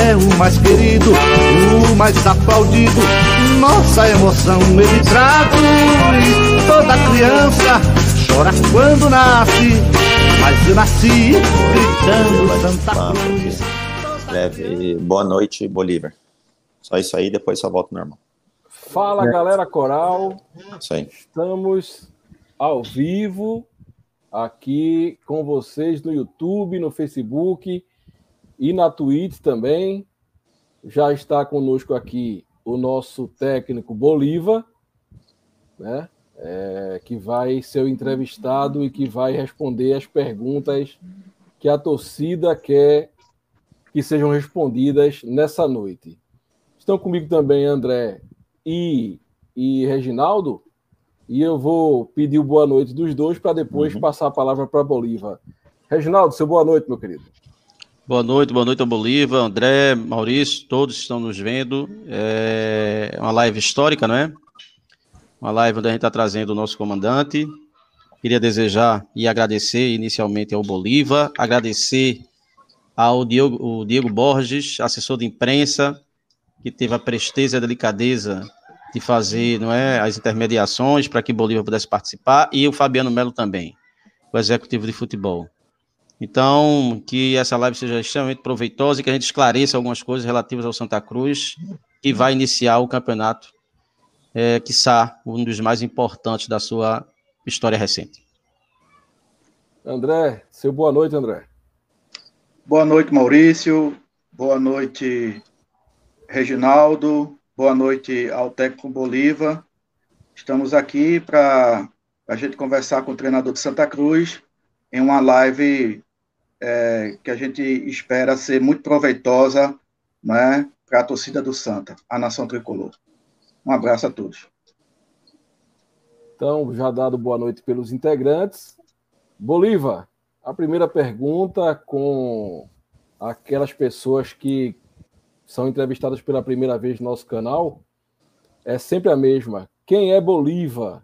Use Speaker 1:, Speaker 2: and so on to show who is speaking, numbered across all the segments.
Speaker 1: É o mais querido, o mais aplaudido. Nossa emoção ele traduz. Toda criança chora quando nasce, mas eu nasci gritando Santa Cruz.
Speaker 2: Leve. Boa noite, Bolívar. Só isso aí, depois só volta normal.
Speaker 3: Fala, galera coral.
Speaker 2: Isso aí.
Speaker 3: Estamos ao vivo aqui com vocês no YouTube, no Facebook e na Twitch também. Já está conosco aqui o nosso técnico Bolívar, né? É, que vai ser o entrevistado e que vai responder as perguntas que a torcida quer que sejam respondidas nessa noite. Estão comigo também André e, e Reginaldo, e eu vou pedir o boa noite dos dois para depois uhum. passar a palavra para Bolívar. Reginaldo, seu boa noite, meu querido.
Speaker 4: Boa noite, boa noite ao Bolívar, André, Maurício, todos estão nos vendo. É uma live histórica, não é? Uma live onde a gente está trazendo o nosso comandante. Queria desejar e agradecer inicialmente ao Bolívar, agradecer ao Diego, Diego Borges, assessor de imprensa, que teve a presteza e a delicadeza de fazer não é, as intermediações para que Bolívar pudesse participar, e o Fabiano Melo também, o executivo de futebol. Então, que essa live seja extremamente proveitosa e que a gente esclareça algumas coisas relativas ao Santa Cruz, que vai iniciar o campeonato, é, quiçá um dos mais importantes da sua história recente.
Speaker 3: André, seu boa noite, André.
Speaker 5: Boa noite, Maurício. Boa noite, Reginaldo. Boa noite ao técnico Bolívar. Estamos aqui para a gente conversar com o treinador de Santa Cruz em uma live é, que a gente espera ser muito proveitosa né, para a torcida do Santa, a nação tricolor. Um abraço a todos.
Speaker 3: Então, já dado boa noite pelos integrantes. Bolívar, a primeira pergunta com aquelas pessoas que são entrevistadas pela primeira vez no nosso canal é sempre a mesma. Quem é Bolívar?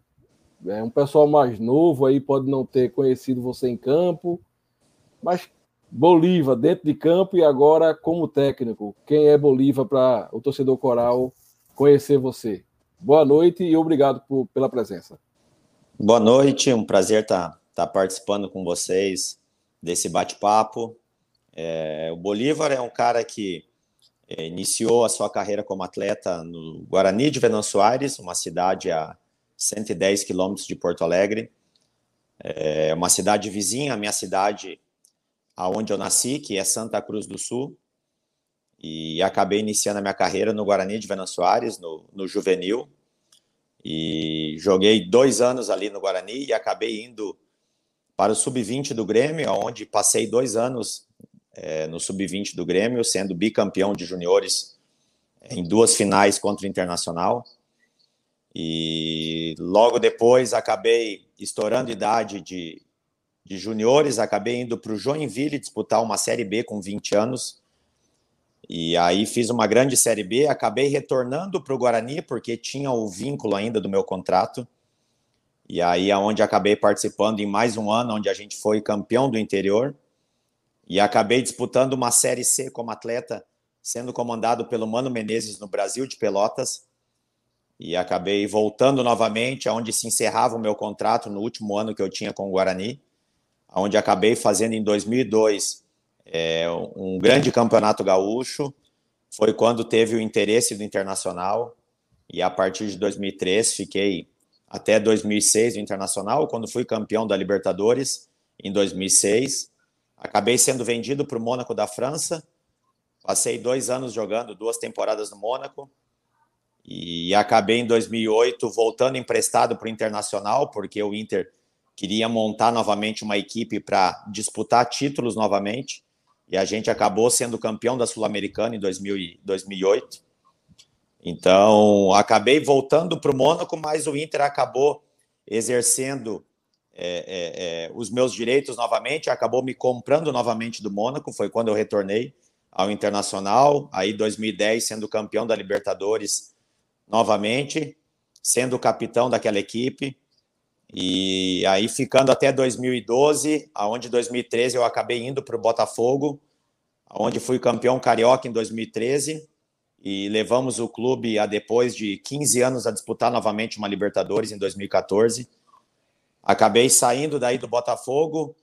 Speaker 3: É um pessoal mais novo aí pode não ter conhecido você em campo, mas Bolívar dentro de campo e agora como técnico. Quem é Bolívar para o torcedor coral conhecer você? Boa noite e obrigado por, pela presença.
Speaker 2: Boa noite, um prazer estar tá, tá participando com vocês desse bate-papo. É, o Bolívar é um cara que é, iniciou a sua carreira como atleta no Guarani de Venâncio Aires, uma cidade a 110 quilômetros de Porto Alegre. É uma cidade vizinha à minha cidade aonde eu nasci, que é Santa Cruz do Sul, e acabei iniciando a minha carreira no Guarani de Venâncio Soares, no, no juvenil, e joguei dois anos ali no Guarani e acabei indo para o sub-20 do Grêmio, onde passei dois anos é, no sub-20 do Grêmio, sendo bicampeão de juniores em duas finais contra o Internacional. E logo depois acabei estourando idade de, de juniores, acabei indo para o Joinville disputar uma Série B com 20 anos. E aí fiz uma grande Série B, acabei retornando para o Guarani, porque tinha o vínculo ainda do meu contrato. E aí aonde acabei participando em mais um ano, onde a gente foi campeão do interior. E acabei disputando uma Série C como atleta, sendo comandado pelo Mano Menezes no Brasil de Pelotas. E acabei voltando novamente, aonde se encerrava o meu contrato no último ano que eu tinha com o Guarani onde acabei fazendo em 2002 é, um grande campeonato gaúcho. Foi quando teve o interesse do Internacional e a partir de 2003 fiquei até 2006 no Internacional, quando fui campeão da Libertadores em 2006. Acabei sendo vendido para o Mônaco da França. Passei dois anos jogando, duas temporadas no Mônaco. E acabei em 2008 voltando emprestado para o Internacional, porque o Inter queria montar novamente uma equipe para disputar títulos novamente. E a gente acabou sendo campeão da Sul-Americana em 2008. Então, acabei voltando para o Mônaco, mas o Inter acabou exercendo é, é, é, os meus direitos novamente, acabou me comprando novamente do Mônaco, foi quando eu retornei ao Internacional, aí 2010 sendo campeão da Libertadores novamente, sendo capitão daquela equipe, e aí ficando até 2012, aonde 2013 eu acabei indo para o Botafogo, onde fui campeão carioca em 2013, e levamos o clube a depois de 15 anos a disputar novamente uma Libertadores em 2014. Acabei saindo daí do Botafogo,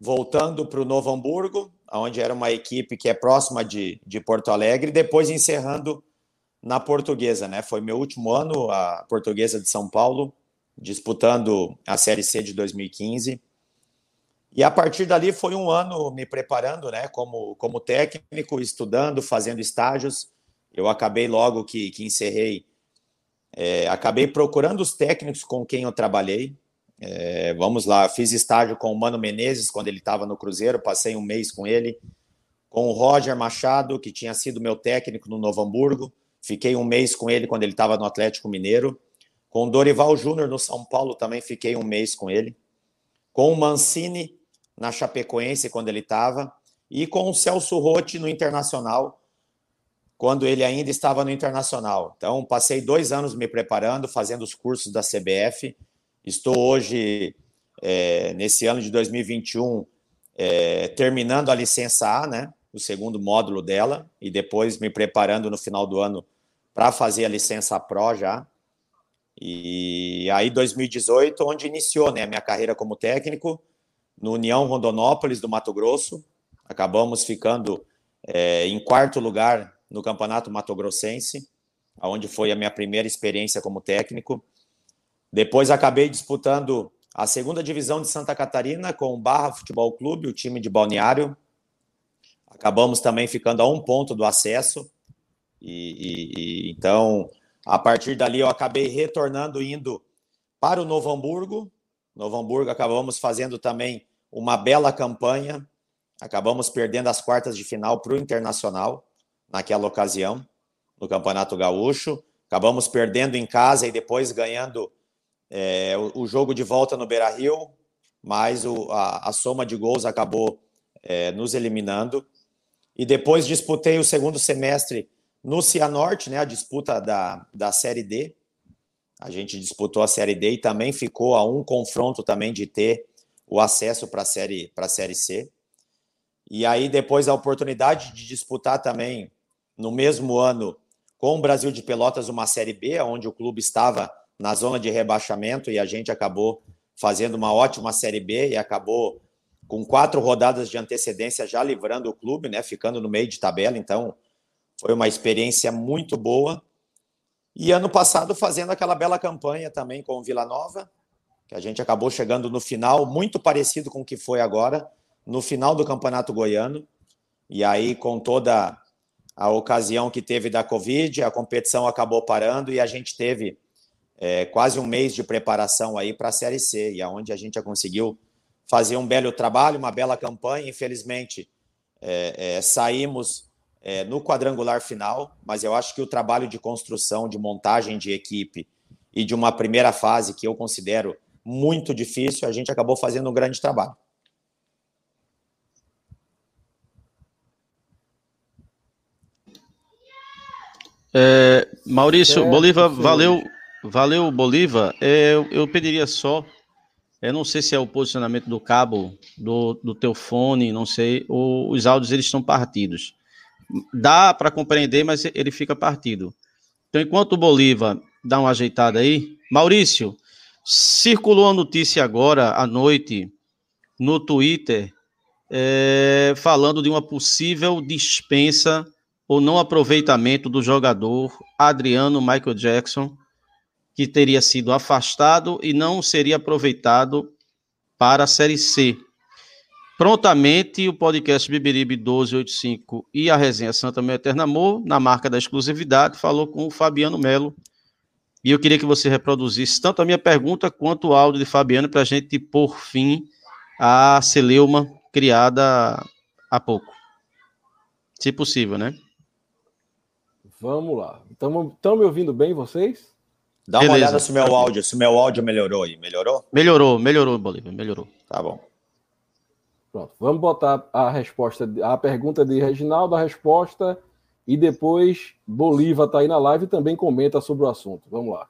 Speaker 2: voltando para o Novo Hamburgo, onde era uma equipe que é próxima de, de Porto Alegre, e depois encerrando na Portuguesa, né? Foi meu último ano, a Portuguesa de São Paulo, disputando a Série C de 2015. E a partir dali foi um ano me preparando, né, como, como técnico, estudando, fazendo estágios. Eu acabei logo que, que encerrei, é, acabei procurando os técnicos com quem eu trabalhei. É, vamos lá, fiz estágio com o Mano Menezes quando ele estava no Cruzeiro, passei um mês com ele. Com o Roger Machado, que tinha sido meu técnico no Novo Hamburgo, fiquei um mês com ele quando ele estava no Atlético Mineiro. Com Dorival Júnior no São Paulo também fiquei um mês com ele. Com o Mancini na Chapecoense quando ele estava. E com o Celso Rotti no Internacional, quando ele ainda estava no Internacional. Então, passei dois anos me preparando, fazendo os cursos da CBF. Estou hoje, é, nesse ano de 2021, é, terminando a licença A, né? O segundo módulo dela, e depois me preparando no final do ano para fazer a licença Pro já. E aí, 2018, onde iniciou né, a minha carreira como técnico, no União Rondonópolis do Mato Grosso. Acabamos ficando é, em quarto lugar no Campeonato Mato Grossense, onde foi a minha primeira experiência como técnico. Depois acabei disputando a segunda divisão de Santa Catarina com o Barra Futebol Clube, o time de Balneário. Acabamos também ficando a um ponto do acesso. E, e, e então, a partir dali, eu acabei retornando, indo para o Novo Hamburgo. Novo Hamburgo, acabamos fazendo também uma bela campanha. Acabamos perdendo as quartas de final para o Internacional naquela ocasião, no Campeonato Gaúcho. Acabamos perdendo em casa e depois ganhando é, o, jogo de volta no Beira Rio, mas o, a, a, soma de gols acabou é, nos eliminando. E depois disputei o segundo semestre no Cianorte, né, a disputa da, da Série D. A gente disputou a Série D e também ficou a um confronto também de ter o acesso para a série, série C. E aí, depois, a oportunidade de disputar também no mesmo ano com o Brasil de Pelotas uma Série B, onde o clube estava na zona de rebaixamento e a gente acabou fazendo uma ótima Série B e acabou com quatro rodadas de antecedência já livrando o clube, né, ficando no meio de tabela. Então, foi uma experiência muito boa. E ano passado fazendo aquela bela campanha também com o Vila Nova, que a gente acabou chegando no final, muito parecido com o que foi agora, no final do Campeonato Goiano. E aí, com toda a ocasião que teve da Covid, a competição acabou parando e a gente teve é, quase um mês de preparação aí para a Série C, e aonde a gente já conseguiu fazer um belo trabalho, uma bela campanha. Infelizmente, é, é, saímos é, no quadrangular final, mas eu acho que o trabalho de construção, de montagem de equipe e de uma primeira fase que eu considero muito difícil, a gente acabou fazendo um grande trabalho.
Speaker 4: É, Maurício, é, Bolívar, valeu, valeu, Bolívar. É, eu, eu, pediria só, eu não sei se é o posicionamento do cabo do, do teu fone, não sei, ou os áudios eles estão partidos. Dá para compreender, mas ele fica partido. Então, enquanto o Bolívar dá uma ajeitada aí, Maurício, circulou a notícia agora à noite no Twitter é, falando de uma possível dispensa ou não aproveitamento do jogador Adriano Michael Jackson, que teria sido afastado e não seria aproveitado para a Série C. Prontamente, o podcast Bibiribe 1285 e a resenha Santa Meu Eterno Amor, na marca da exclusividade, falou com o Fabiano Melo. E eu queria que você reproduzisse tanto a minha pergunta quanto o áudio de Fabiano para a gente pôr fim à celeuma criada há pouco. Se possível, né?
Speaker 3: Vamos lá. Estão me ouvindo bem vocês?
Speaker 2: Dá uma Beleza. olhada se meu áudio, se meu áudio melhorou aí. Melhorou?
Speaker 4: Melhorou, melhorou, Bolívia, melhorou.
Speaker 2: Tá bom.
Speaker 3: Pronto. Vamos botar a resposta, a pergunta de Reginaldo, a resposta, e depois Bolívar está aí na live e também comenta sobre o assunto. Vamos lá.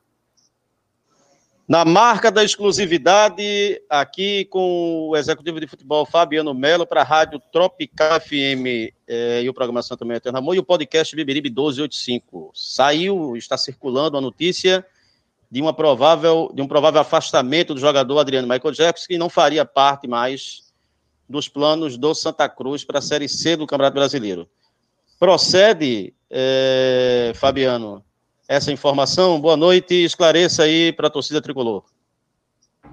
Speaker 4: Na marca da exclusividade, aqui com o executivo de futebol Fabiano Melo para a Rádio Tropical FM eh, e o programação também Eterno Amor e o podcast Bibiribe 1285. Saiu, está circulando a notícia de, uma provável, de um provável afastamento do jogador Adriano Michael Jackson, que não faria parte mais dos planos do Santa Cruz para a Série C do Campeonato Brasileiro. Procede, eh, Fabiano, essa informação. Boa noite, esclareça aí para a torcida tricolor.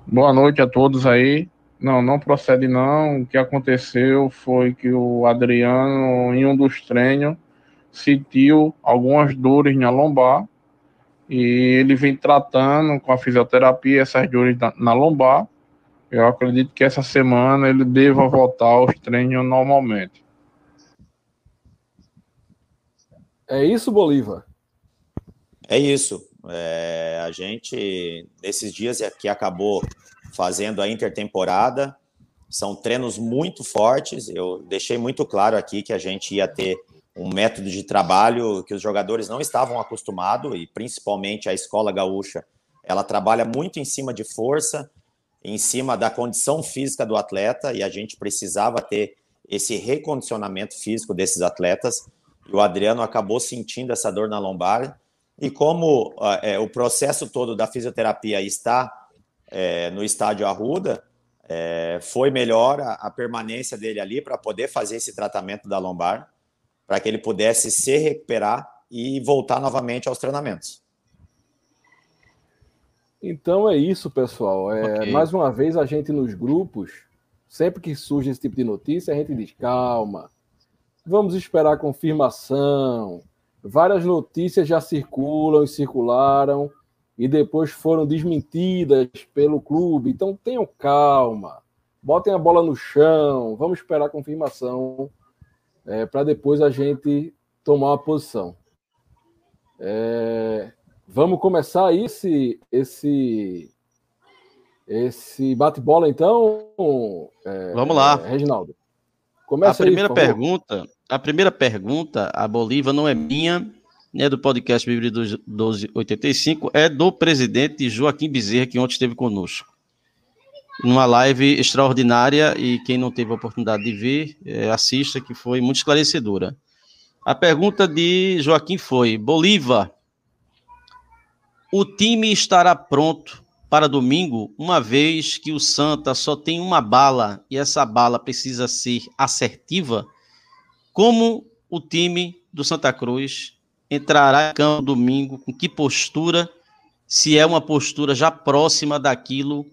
Speaker 6: Boa noite a todos aí. Não, não procede não. O que aconteceu foi que o Adriano, em um dos treinos, sentiu algumas dores na lombar e ele vem tratando com a fisioterapia essas dores na lombar. Eu acredito que essa semana ele deva voltar aos treinos normalmente.
Speaker 3: É isso, Bolívar?
Speaker 2: É isso. É, a gente, nesses dias que acabou fazendo a intertemporada, são treinos muito fortes. Eu deixei muito claro aqui que a gente ia ter um método de trabalho que os jogadores não estavam acostumados, e principalmente a escola gaúcha, ela trabalha muito em cima de força, em cima da condição física do atleta, e a gente precisava ter esse recondicionamento físico desses atletas. E o Adriano acabou sentindo essa dor na lombar e como é, o processo todo da fisioterapia está é, no estádio Arruda, é, foi melhor a, a, permanência dele ali para poder fazer esse tratamento da lombar, para que ele pudesse se recuperar e voltar novamente aos treinamentos.
Speaker 3: Então é isso, pessoal. É, okay. Mais uma vez, a gente nos grupos, sempre que surge esse tipo de notícia, a gente diz: calma, vamos esperar a confirmação várias notícias já circulam e circularam e depois foram desmentidas pelo clube. Então tenham calma, botem a bola no chão, vamos esperar a confirmação é, para depois a gente tomar uma posição. É, vamos começar esse esse esse bate-bola então.
Speaker 4: É, vamos lá,
Speaker 3: Reginaldo.
Speaker 4: Começa a primeira aí, pergunta a primeira pergunta, a Bolívia não é minha, é do podcast Bíblia 1285, é do presidente Joaquim Bezerra, que ontem esteve conosco. Numa live extraordinária, e quem não teve a oportunidade de ver, é, assista, que foi muito esclarecedora. A pergunta de Joaquim foi: Bolívar, o time estará pronto para domingo, uma vez que o Santa só tem uma bala e essa bala precisa ser assertiva? Como o time do Santa Cruz entrará em campo domingo, com que postura, se é uma postura já próxima daquilo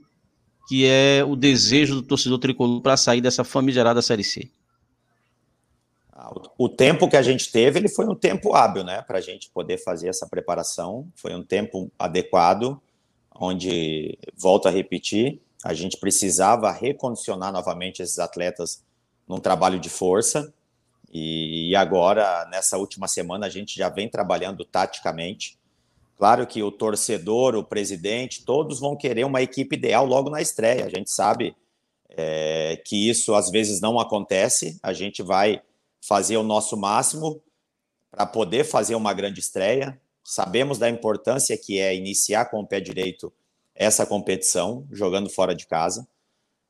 Speaker 4: que é o desejo do torcedor tricolor para sair dessa famigerada Série C?
Speaker 2: O tempo que a gente teve, ele foi um tempo hábil, né, para a gente poder fazer essa preparação. Foi um tempo adequado, onde, volto a repetir, a gente precisava recondicionar novamente esses atletas num trabalho de força. E agora, nessa última semana, a gente já vem trabalhando taticamente. Claro que o torcedor, o presidente, todos vão querer uma equipe ideal logo na estreia. A gente sabe é, que isso às vezes não acontece. A gente vai fazer o nosso máximo para poder fazer uma grande estreia. Sabemos da importância que é iniciar com o pé direito essa competição, jogando fora de casa.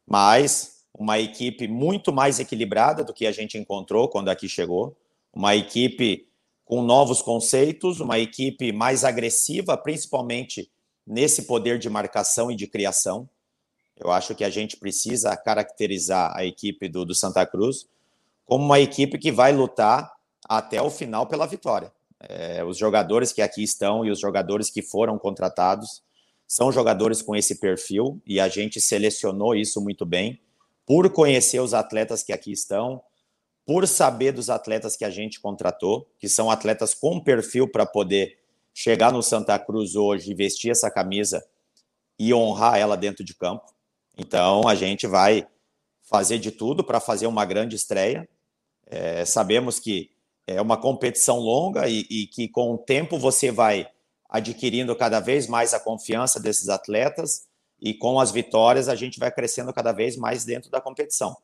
Speaker 2: Mas uma equipe muito mais equilibrada do que a gente encontrou quando aqui chegou, uma equipe com novos conceitos, uma equipe mais agressiva, principalmente nesse poder de marcação e de criação. Eu acho que a gente precisa caracterizar a equipe do, do Santa Cruz como uma equipe que vai lutar até o final pela vitória. É, os jogadores que aqui estão e os jogadores que foram contratados são jogadores com esse perfil e a gente selecionou isso muito bem por conhecer os atletas que aqui estão, por saber dos atletas que a gente contratou, que são atletas com perfil para poder chegar no Santa Cruz hoje vestir essa camisa e honrar ela dentro de campo. Então a gente vai fazer de tudo para fazer uma grande estreia. É, sabemos que é uma competição longa e, e que com o tempo você vai adquirindo cada vez mais a confiança desses atletas e com as vitórias a gente vai crescendo cada vez mais dentro da competição.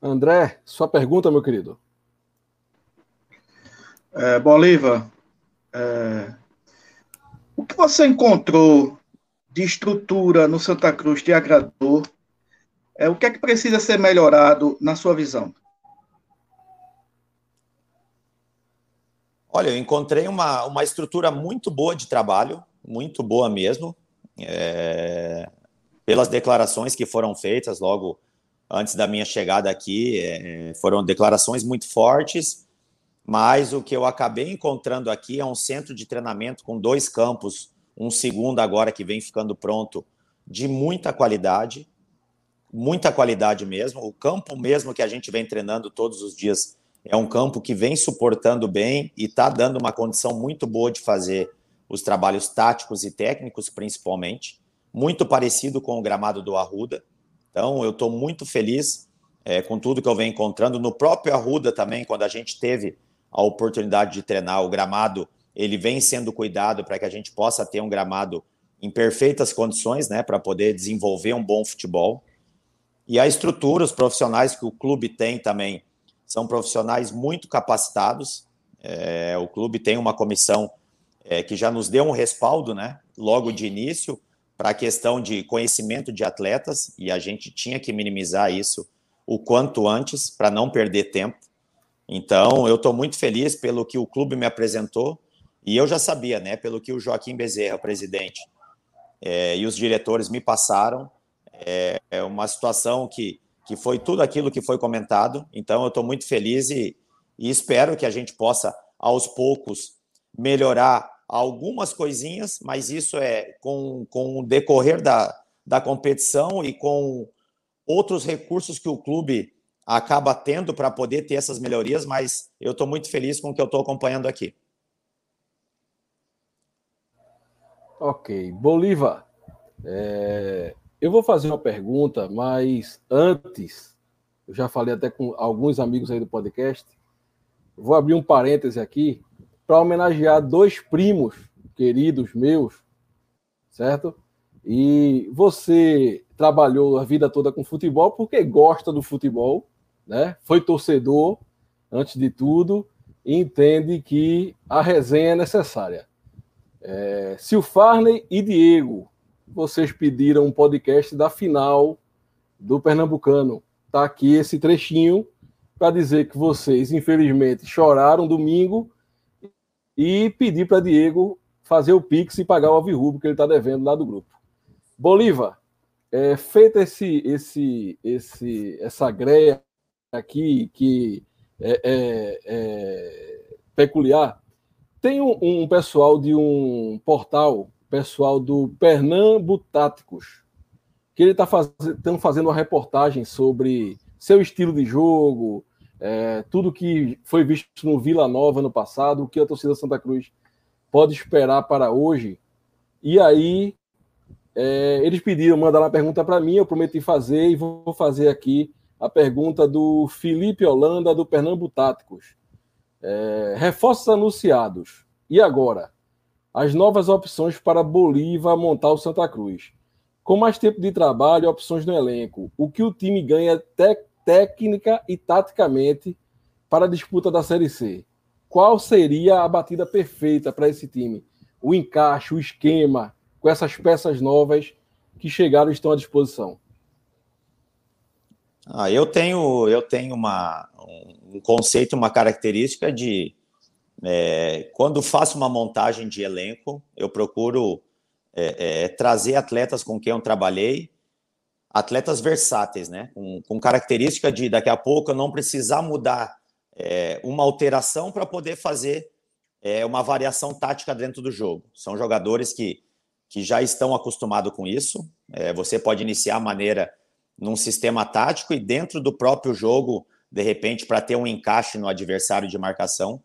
Speaker 3: André, sua pergunta, meu querido.
Speaker 5: É, Bolívar, é, o que você encontrou de estrutura no Santa Cruz te agradou? É, o que é que precisa ser melhorado na sua visão?
Speaker 2: Olha, eu encontrei uma, uma estrutura muito boa de trabalho, muito boa mesmo. É, pelas declarações que foram feitas logo antes da minha chegada aqui, é, foram declarações muito fortes, mas o que eu acabei encontrando aqui é um centro de treinamento com dois campos, um segundo agora que vem ficando pronto, de muita qualidade, muita qualidade mesmo. O campo mesmo que a gente vem treinando todos os dias é um campo que vem suportando bem e está dando uma condição muito boa de fazer os trabalhos táticos e técnicos, principalmente, muito parecido com o gramado do Arruda. Então, eu estou muito feliz é, com tudo que eu venho encontrando. No próprio Arruda também, quando a gente teve a oportunidade de treinar o gramado, ele vem sendo cuidado para que a gente possa ter um gramado em perfeitas condições, né, para poder desenvolver um bom futebol. E a estrutura, os profissionais que o clube tem também, são profissionais muito capacitados. É, o clube tem uma comissão é, que já nos deu um respaldo, né, logo de início, para a questão de conhecimento de atletas, e a gente tinha que minimizar isso o quanto antes, para não perder tempo. Então, eu estou muito feliz pelo que o clube me apresentou, e eu já sabia, né, pelo que o Joaquim Bezerra, presidente, é, e os diretores me passaram, é, é uma situação que que foi tudo aquilo que foi comentado. Então, eu estou muito feliz e, e espero que a gente possa, aos poucos, melhorar algumas coisinhas, mas isso é com, com o decorrer da, da competição e com outros recursos que o clube acaba tendo para poder ter essas melhorias, mas eu estou muito feliz com o que eu estou acompanhando aqui.
Speaker 3: Ok. Bolívar, é, eu vou fazer uma pergunta, mas antes, eu já falei até com alguns amigos aí do podcast, vou abrir um parêntese aqui para homenagear dois primos queridos meus, certo? E você trabalhou a vida toda com futebol porque gosta do futebol, né? Foi torcedor antes de tudo e entende que a resenha é necessária. É, Farney e Diego, vocês pediram um podcast da final do Pernambucano. Tá aqui esse trechinho para dizer que vocês, infelizmente, choraram domingo e pedir para Diego fazer o Pix e pagar o Alvirrubo que ele está devendo lá do grupo. Bolívar, é, feito esse, esse, esse, essa greia aqui que é, é, é peculiar, tem um, um pessoal de um portal pessoal do Pernambutáticos, que ele está faz... fazendo uma reportagem sobre seu estilo de jogo, é, tudo que foi visto no Vila Nova no passado, o que a torcida Santa Cruz pode esperar para hoje. E aí, é, eles pediram, mandaram uma pergunta para mim, eu prometi fazer e vou fazer aqui a pergunta do Felipe Holanda, do Pernambutáticos. É, reforços anunciados. E agora? As novas opções para Bolívar montar o Santa Cruz. Com mais tempo de trabalho e opções no elenco, o que o time ganha técnica e taticamente para a disputa da Série C? Qual seria a batida perfeita para esse time? O encaixe, o esquema, com essas peças novas que chegaram e estão à disposição.
Speaker 2: Ah, eu tenho, eu tenho uma, um conceito, uma característica de É, quando faço uma montagem de elenco, eu procuro é, é, trazer atletas com quem eu trabalhei, atletas versáteis, né? Com, com, característica de daqui a pouco eu não precisar mudar é, uma alteração para poder fazer é, uma variação tática dentro do jogo. São jogadores que, que já estão acostumados com isso. É, você pode iniciar a maneira num sistema tático e dentro do próprio jogo, de repente, para ter um encaixe no adversário de marcação,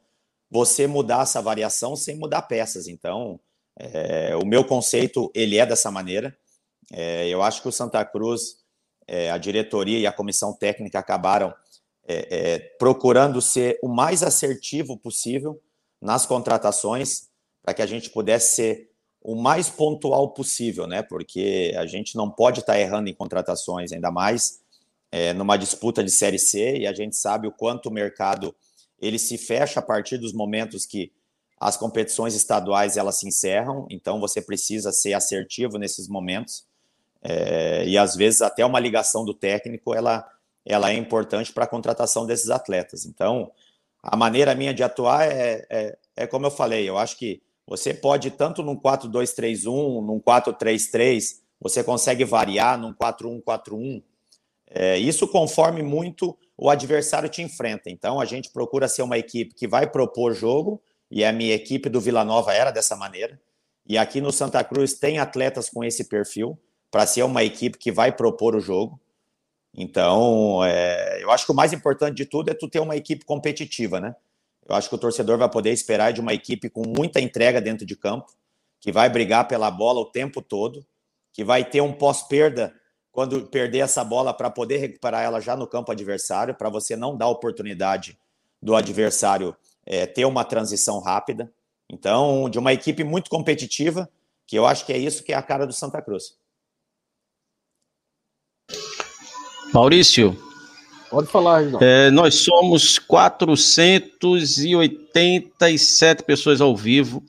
Speaker 2: você mudar essa variação sem mudar peças. Então, é, o meu conceito ele é dessa maneira. É, eu acho que o Santa Cruz, é, a diretoria e a comissão técnica acabaram é, é, procurando ser o mais assertivo possível nas contratações para que a gente pudesse ser o mais pontual possível, né? Porque a gente não pode estar tá errando em contratações, ainda mais é, numa disputa de série C, e a gente sabe o quanto o mercado ele se fecha a partir dos momentos que as competições estaduais elas se encerram, então você precisa ser assertivo nesses momentos. É, e às vezes até uma ligação do técnico ela, ela é importante para a contratação desses atletas. Então, a maneira minha de atuar é, é, é como eu falei, eu acho que você pode, tanto num 4-2-3-1, num 4-3-3, você consegue variar num 4-1-4-1. É, isso conforme muito o adversário te enfrenta. Então, a gente procura ser uma equipe que vai propor jogo, e a minha equipe do Vila Nova era dessa maneira. E aqui no Santa Cruz tem atletas com esse perfil, para ser uma equipe que vai propor o jogo. Então, é, eu acho que o mais importante de tudo é tu ter uma equipe competitiva, né? Eu acho que o torcedor vai poder esperar de uma equipe com muita entrega dentro de campo, que vai brigar pela bola o tempo todo, que vai ter um pós-perda quando perder essa bola para poder recuperar ela já no campo adversário, para você não dar oportunidade do adversário é, ter uma transição rápida. Então, de uma equipe muito competitiva, que eu acho que é isso que é a cara do Santa Cruz.
Speaker 4: Maurício,
Speaker 3: Pode falar, Reginaldo.
Speaker 4: É, nós somos 487 pessoas ao vivo.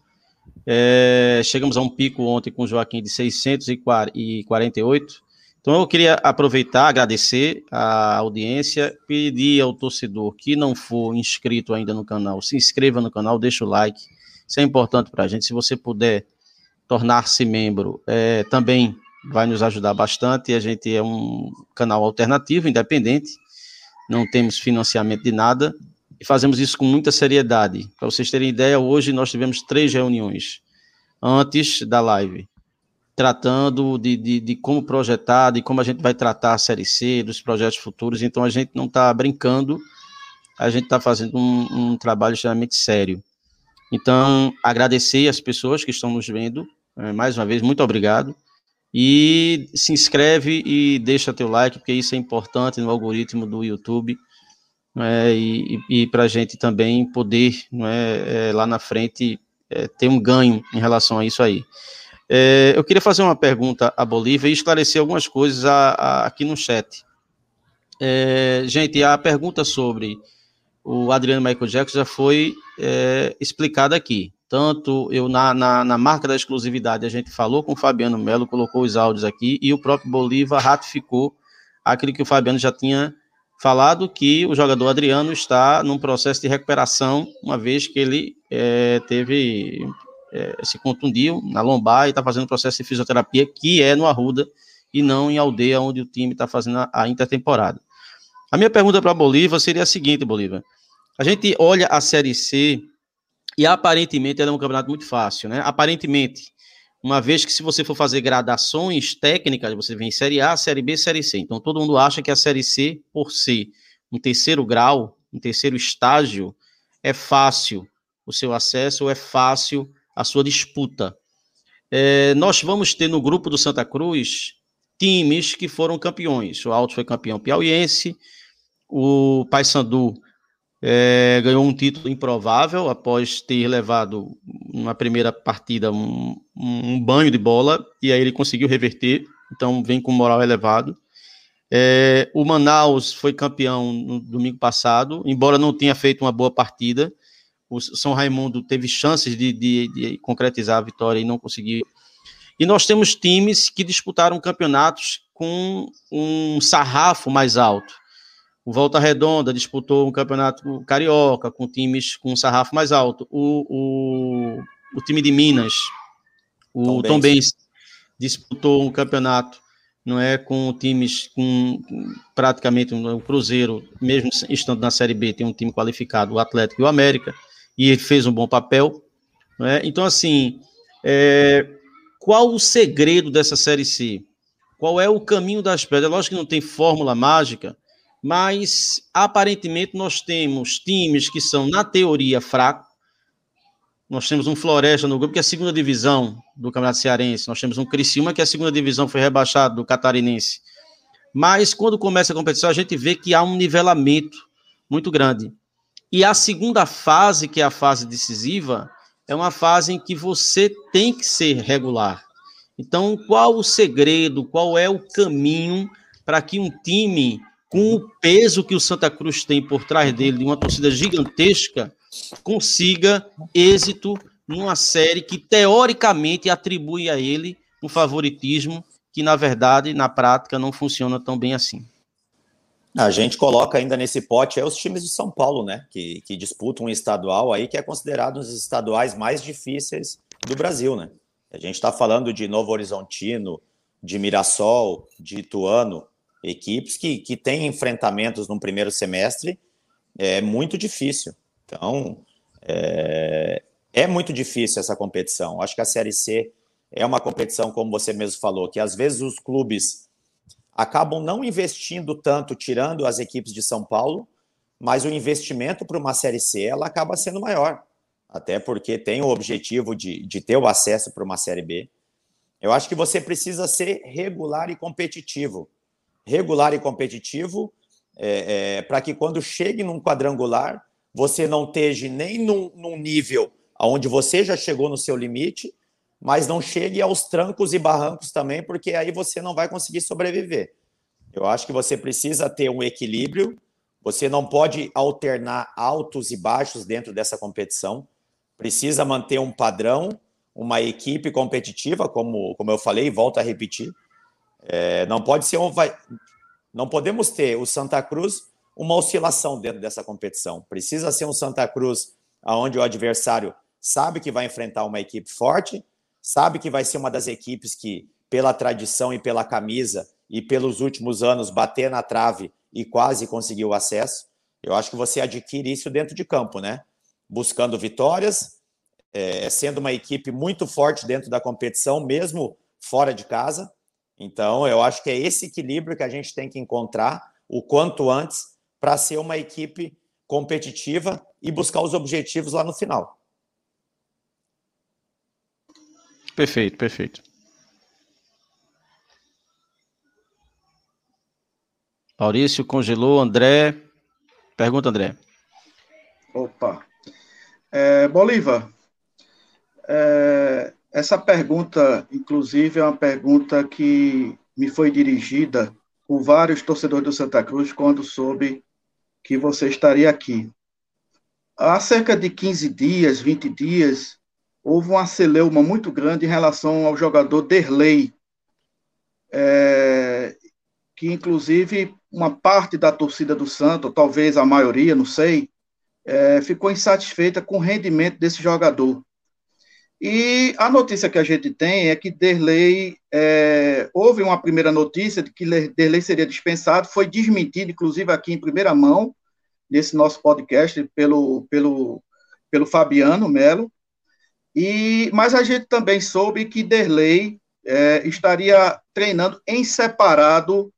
Speaker 4: É, chegamos a um pico ontem com o Joaquim de 648. Então eu queria aproveitar, agradecer a audiência, pedir ao torcedor que não for inscrito ainda no canal, se inscreva no canal, deixa o like. Isso é importante para a gente. Se você puder tornar-se membro, é, também vai nos ajudar bastante. A gente é um canal alternativo, independente não temos financiamento de nada e fazemos isso com muita seriedade. Para vocês terem ideia, hoje nós tivemos três reuniões antes da live, tratando de, de, de como projetar, de como a gente vai tratar a Série C, dos projetos futuros. Então a gente não está brincando, a gente está fazendo um, um, trabalho extremamente sério. Então, agradecer as pessoas que estão nos vendo, é, mais uma vez, muito obrigado. E se inscreve e deixa teu like, porque isso é importante no algoritmo do YouTube. É, e, e para a gente também poder é, é lá na frente é, ter um ganho em relação a isso aí. É, eu queria fazer uma pergunta à Bolívia e esclarecer algumas coisas a, a, aqui no chat. É, gente, a pergunta sobre o Adriano Michael Jackson já foi é, explicada aqui. Tanto eu na, na, na, marca da exclusividade, a gente falou com o Fabiano Melo, colocou os áudios aqui, e o próprio Bolívar ratificou aquilo que o Fabiano já tinha falado, que o jogador Adriano está num processo de recuperação, uma vez que ele é, teve é, se contundiu na lombar e está fazendo processo de fisioterapia, que é no Arruda e não em aldeia, onde o time está fazendo a, a intertemporada. A minha pergunta para Bolívar seria a seguinte, Bolívar. A gente olha a Série C e aparentemente ela é um campeonato muito fácil, né? Aparentemente, uma vez que se você for fazer gradações técnicas, você vem Série A, Série B, Série C. Então todo mundo acha que a Série C, por ser um terceiro grau, um terceiro estágio, é fácil o seu acesso, é fácil a sua disputa. É, nós vamos ter no grupo do Santa Cruz times que foram campeões. O Alto foi campeão piauiense, o Paysandu é, ganhou um título improvável após ter levado na primeira partida um, um, banho de bola e aí ele conseguiu reverter, então vem com moral elevado. É, o Manaus foi campeão no domingo passado, embora não tenha feito uma boa partida. O São Raimundo teve chances de, de, de concretizar a vitória e não conseguiu. E nós temos times que disputaram campeonatos com um sarrafo mais alto. O Volta Redonda disputou um campeonato carioca com times com um sarrafo mais alto. O, o, o time de Minas, o Tom, Benz, disputou um campeonato não é com times com praticamente o um, Cruzeiro, mesmo estando na Série B, tem um time qualificado, o Atlético e o América, e ele fez um bom papel. É? Então, assim, é, qual o segredo dessa Série C? Qual é o caminho das pedras? Lógico que não tem fórmula mágica, mas aparentemente nós temos times que são, na teoria, fracos. Nós temos um Floresta no grupo, que é a segunda divisão do Campeonato Cearense. Nós temos um Criciúma, que é a segunda divisão, foi rebaixado do Catarinense. Mas quando começa a competição, a gente vê que há um nivelamento muito grande. E a segunda fase, que é a fase decisiva, é uma fase em que você tem que ser regular. Então, qual o segredo, qual é o caminho para que um time com o peso que o Santa Cruz tem por trás dele, de uma torcida gigantesca, consiga êxito numa série que teoricamente atribui a ele um favoritismo que, na verdade, na prática, não funciona tão bem assim.
Speaker 2: A gente coloca ainda nesse pote os times de São Paulo, né? Que, que disputam um estadual aí que é considerado um dos estaduais mais difíceis do Brasil, né? A gente está falando de Novo Horizontino, de Mirassol, de Ituano, equipes que, que têm enfrentamentos no primeiro semestre é muito difícil. Então, é, é muito difícil essa competição. Acho que a Série C é uma competição, como você mesmo falou, que às vezes os clubes acabam não investindo tanto, tirando as equipes de São Paulo, mas o investimento para uma Série C ela acaba sendo maior, até porque tem o objetivo de, de ter o acesso para uma Série B. Eu acho que você precisa ser regular e competitivo. Regular e competitivo é, é, para que quando chegue num quadrangular, você não esteja nem num, num nível onde você já chegou no seu limite, mas não chegue aos trancos e barrancos também, porque aí você não vai conseguir sobreviver. Eu acho que você precisa ter um equilíbrio, você não pode alternar altos e baixos dentro dessa competição, precisa manter um padrão, uma equipe competitiva, como, como eu falei, volto a repetir. É, não pode ser um. Vai, não podemos ter o Santa Cruz uma oscilação dentro dessa competição. Precisa ser um Santa Cruz onde o adversário sabe que vai enfrentar uma equipe forte, sabe que vai ser uma das equipes que, pela tradição e pela camisa e pelos últimos anos, bater na trave e quase conseguiu o acesso. Eu acho que você adquire isso dentro de campo, né? Buscando vitórias, é, sendo uma equipe muito forte dentro da competição, mesmo fora de casa. Então, eu acho que é esse equilíbrio que a gente tem que encontrar o quanto antes para ser uma equipe competitiva e buscar os objetivos lá no final.
Speaker 4: Perfeito, perfeito. Maurício congelou, André. Pergunta, André.
Speaker 5: Opa. É, Bolívar, é, essa pergunta, inclusive, é uma pergunta que me foi dirigida por vários torcedores do Santa Cruz quando soube que você estaria aqui. Há cerca de 15 dias, 20 dias, houve uma celeuma muito grande em relação ao jogador Derlei, é, que inclusive uma parte da torcida do Santo, talvez a maioria, não sei, é, ficou insatisfeita com o rendimento desse jogador. E a notícia que a gente tem é que Derlei, é, houve uma primeira notícia de que Derlei seria dispensado, foi desmentido, inclusive aqui em primeira mão, nesse nosso podcast, pelo, pelo, pelo Fabiano Melo. E, mas a gente também soube que Derlei é, estaria treinando em separado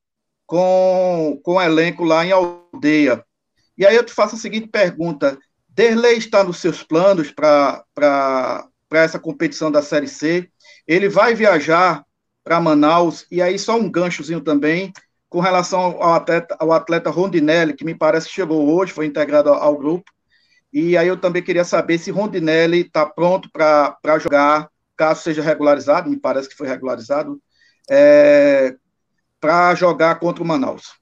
Speaker 5: com, com o elenco lá em Aldeia. E aí eu te faço a seguinte pergunta: Derlei está nos seus planos para essa competição da Série C. Ele vai viajar para Manaus, e aí só um ganchozinho também, com relação ao atleta, ao atleta Rondinelli, que me parece que chegou hoje, foi integrado ao, ao grupo. E aí eu também queria saber se Rondinelli está pronto para jogar, caso seja regularizado, me parece que foi regularizado, é, para jogar contra o Manaus.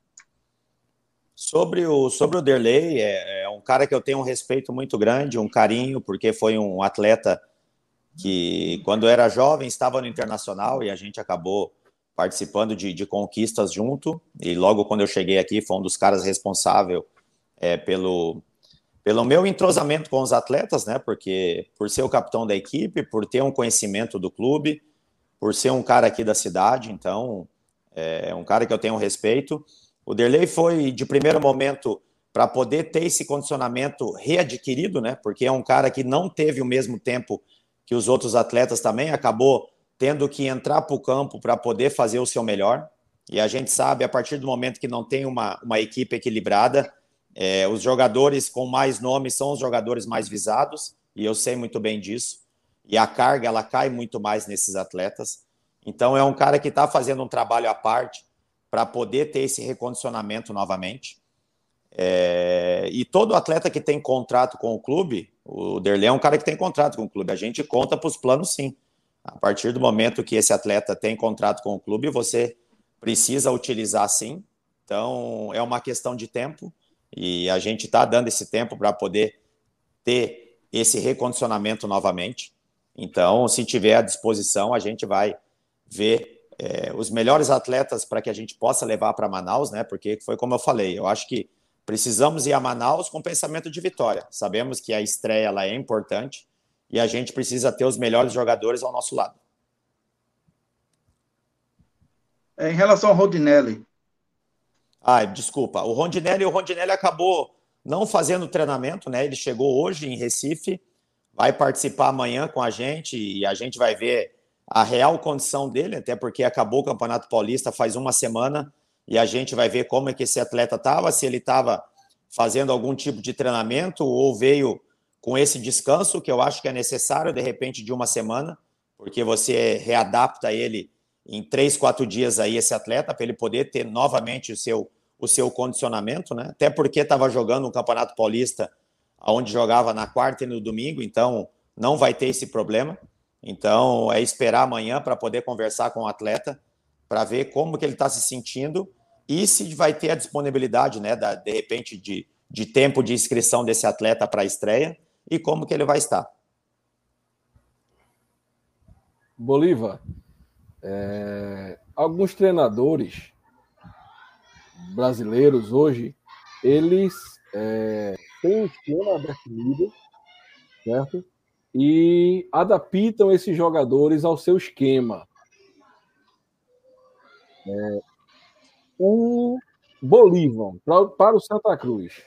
Speaker 2: Sobre o, sobre o Derlei, é, é, um cara que eu tenho um respeito muito grande, um carinho, porque foi um atleta que quando era jovem estava no internacional e a gente acabou participando de, de, conquistas junto. E logo quando eu cheguei aqui, foi um dos caras responsável é, pelo, pelo meu entrosamento com os atletas, né? Porque por ser o capitão da equipe, por ter um conhecimento do clube, por ser um cara aqui da cidade, então é um cara que eu tenho respeito. O Derlei foi de primeiro momento para poder ter esse condicionamento readquirido, né? Porque é um cara que não teve o mesmo tempo que os outros atletas também, acabou tendo que entrar para o campo para poder fazer o seu melhor. E a gente sabe, a partir do momento que não tem uma, uma equipe equilibrada, é, os jogadores com mais nomes são os jogadores mais visados, e eu sei muito bem disso. E a carga, ela cai muito mais nesses atletas. Então, é um cara que está fazendo um trabalho à parte para poder ter esse recondicionamento novamente. É, e todo atleta que tem contrato com o clube, o Derlei é um cara que tem contrato com o clube, a gente conta para os planos sim. A partir do momento que esse atleta tem contrato com o clube, você precisa utilizar sim. Então, é uma questão de tempo e a gente está dando esse tempo para poder ter esse recondicionamento novamente. Então, se tiver à disposição, a gente vai ver é, os melhores atletas para que a gente possa levar para Manaus, né? Porque foi como eu falei, eu acho que Precisamos ir a Manaus com pensamento de vitória. Sabemos que a estreia ela é importante e a gente precisa ter os melhores jogadores ao nosso lado.
Speaker 5: É, em relação ao Rondinelli.
Speaker 2: Ah, desculpa. O Rondinelli, o Rondinelli acabou não fazendo treinamento, né? Ele chegou hoje em Recife, vai participar amanhã com a gente e a gente vai ver a real condição dele, até porque acabou o Campeonato Paulista faz uma semana e a gente vai ver como é que esse atleta estava, se ele estava fazendo algum tipo de treinamento ou veio com esse descanso, que eu acho que é necessário, de repente, de uma semana, porque você readapta ele em três, quatro dias aí, esse atleta, para ele poder ter novamente o seu, o seu condicionamento, né? Até porque estava jogando um Campeonato Paulista, onde jogava na quarta e no domingo, então não vai ter esse problema. Então, é esperar amanhã para poder conversar com o atleta, para ver como que ele está se sentindo e se vai ter a disponibilidade, né, da, de repente, de, de tempo de inscrição desse atleta para a estreia e como que ele vai estar.
Speaker 3: Bolívar, é, alguns treinadores brasileiros hoje, eles é, têm um esquema definido, certo? E adaptam esses jogadores ao seu esquema. É, o Bolívar pra, para o Santa Cruz,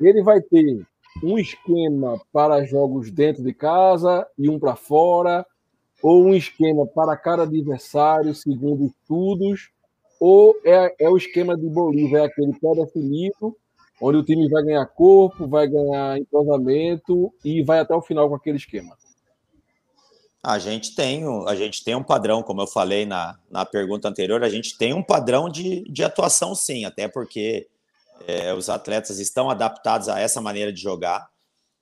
Speaker 3: ele vai ter um esquema para jogos dentro de casa e um para fora, ou um esquema para cada adversário, segundo estudos, ou é, é o esquema de Bolívar, é aquele pré-definido, onde o time vai ganhar corpo, vai ganhar entrosamento e vai até o final com aquele esquema.
Speaker 2: A gente tem, a gente tem um padrão, como eu falei na, na pergunta anterior, a gente tem um padrão de, de atuação sim, até porque é, os atletas estão adaptados a essa maneira de jogar,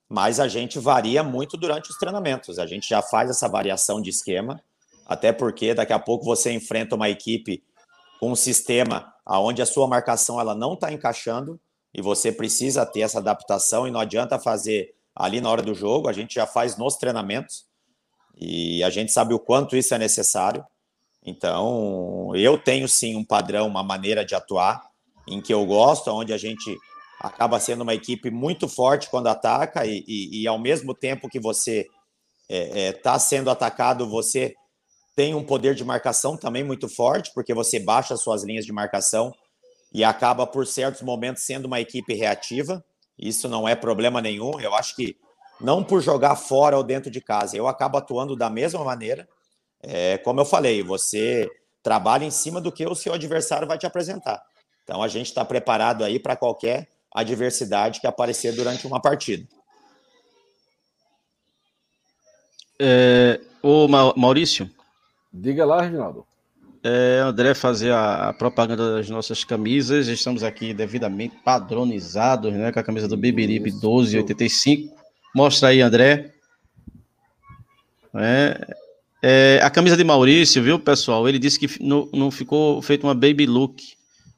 Speaker 2: mas a gente varia muito durante os treinamentos. A gente já faz essa variação de esquema, até porque daqui a pouco você enfrenta uma equipe um sistema onde a sua marcação ela não está encaixando e você precisa ter essa adaptação e não adianta fazer ali na hora do jogo, a gente já faz nos treinamentos. E a gente sabe o quanto isso é necessário. Então, eu tenho sim um padrão, uma maneira de atuar em que eu gosto, onde a gente acaba sendo uma equipe muito forte quando ataca e, e, e ao mesmo tempo que você está é, é, tá sendo atacado, você tem um poder de marcação também muito forte, porque você baixa suas linhas de marcação e acaba, por certos momentos, sendo uma equipe reativa. Isso não é problema nenhum. Eu acho que não por jogar fora ou dentro de casa. Eu acabo atuando da mesma maneira. É, como eu falei, você trabalha em cima do que o seu adversário vai te apresentar. Então a gente está preparado aí para qualquer adversidade que aparecer durante uma partida.
Speaker 4: É, ô Maurício.
Speaker 3: Diga lá, Reginaldo.
Speaker 4: É, André, fazer a, propaganda das nossas camisas. Estamos aqui devidamente padronizados, né? Com a camisa do Beberibe 1285. Mostra aí, André. É, é, a camisa de Maurício, viu, pessoal? Ele disse que não, não ficou feito uma baby look.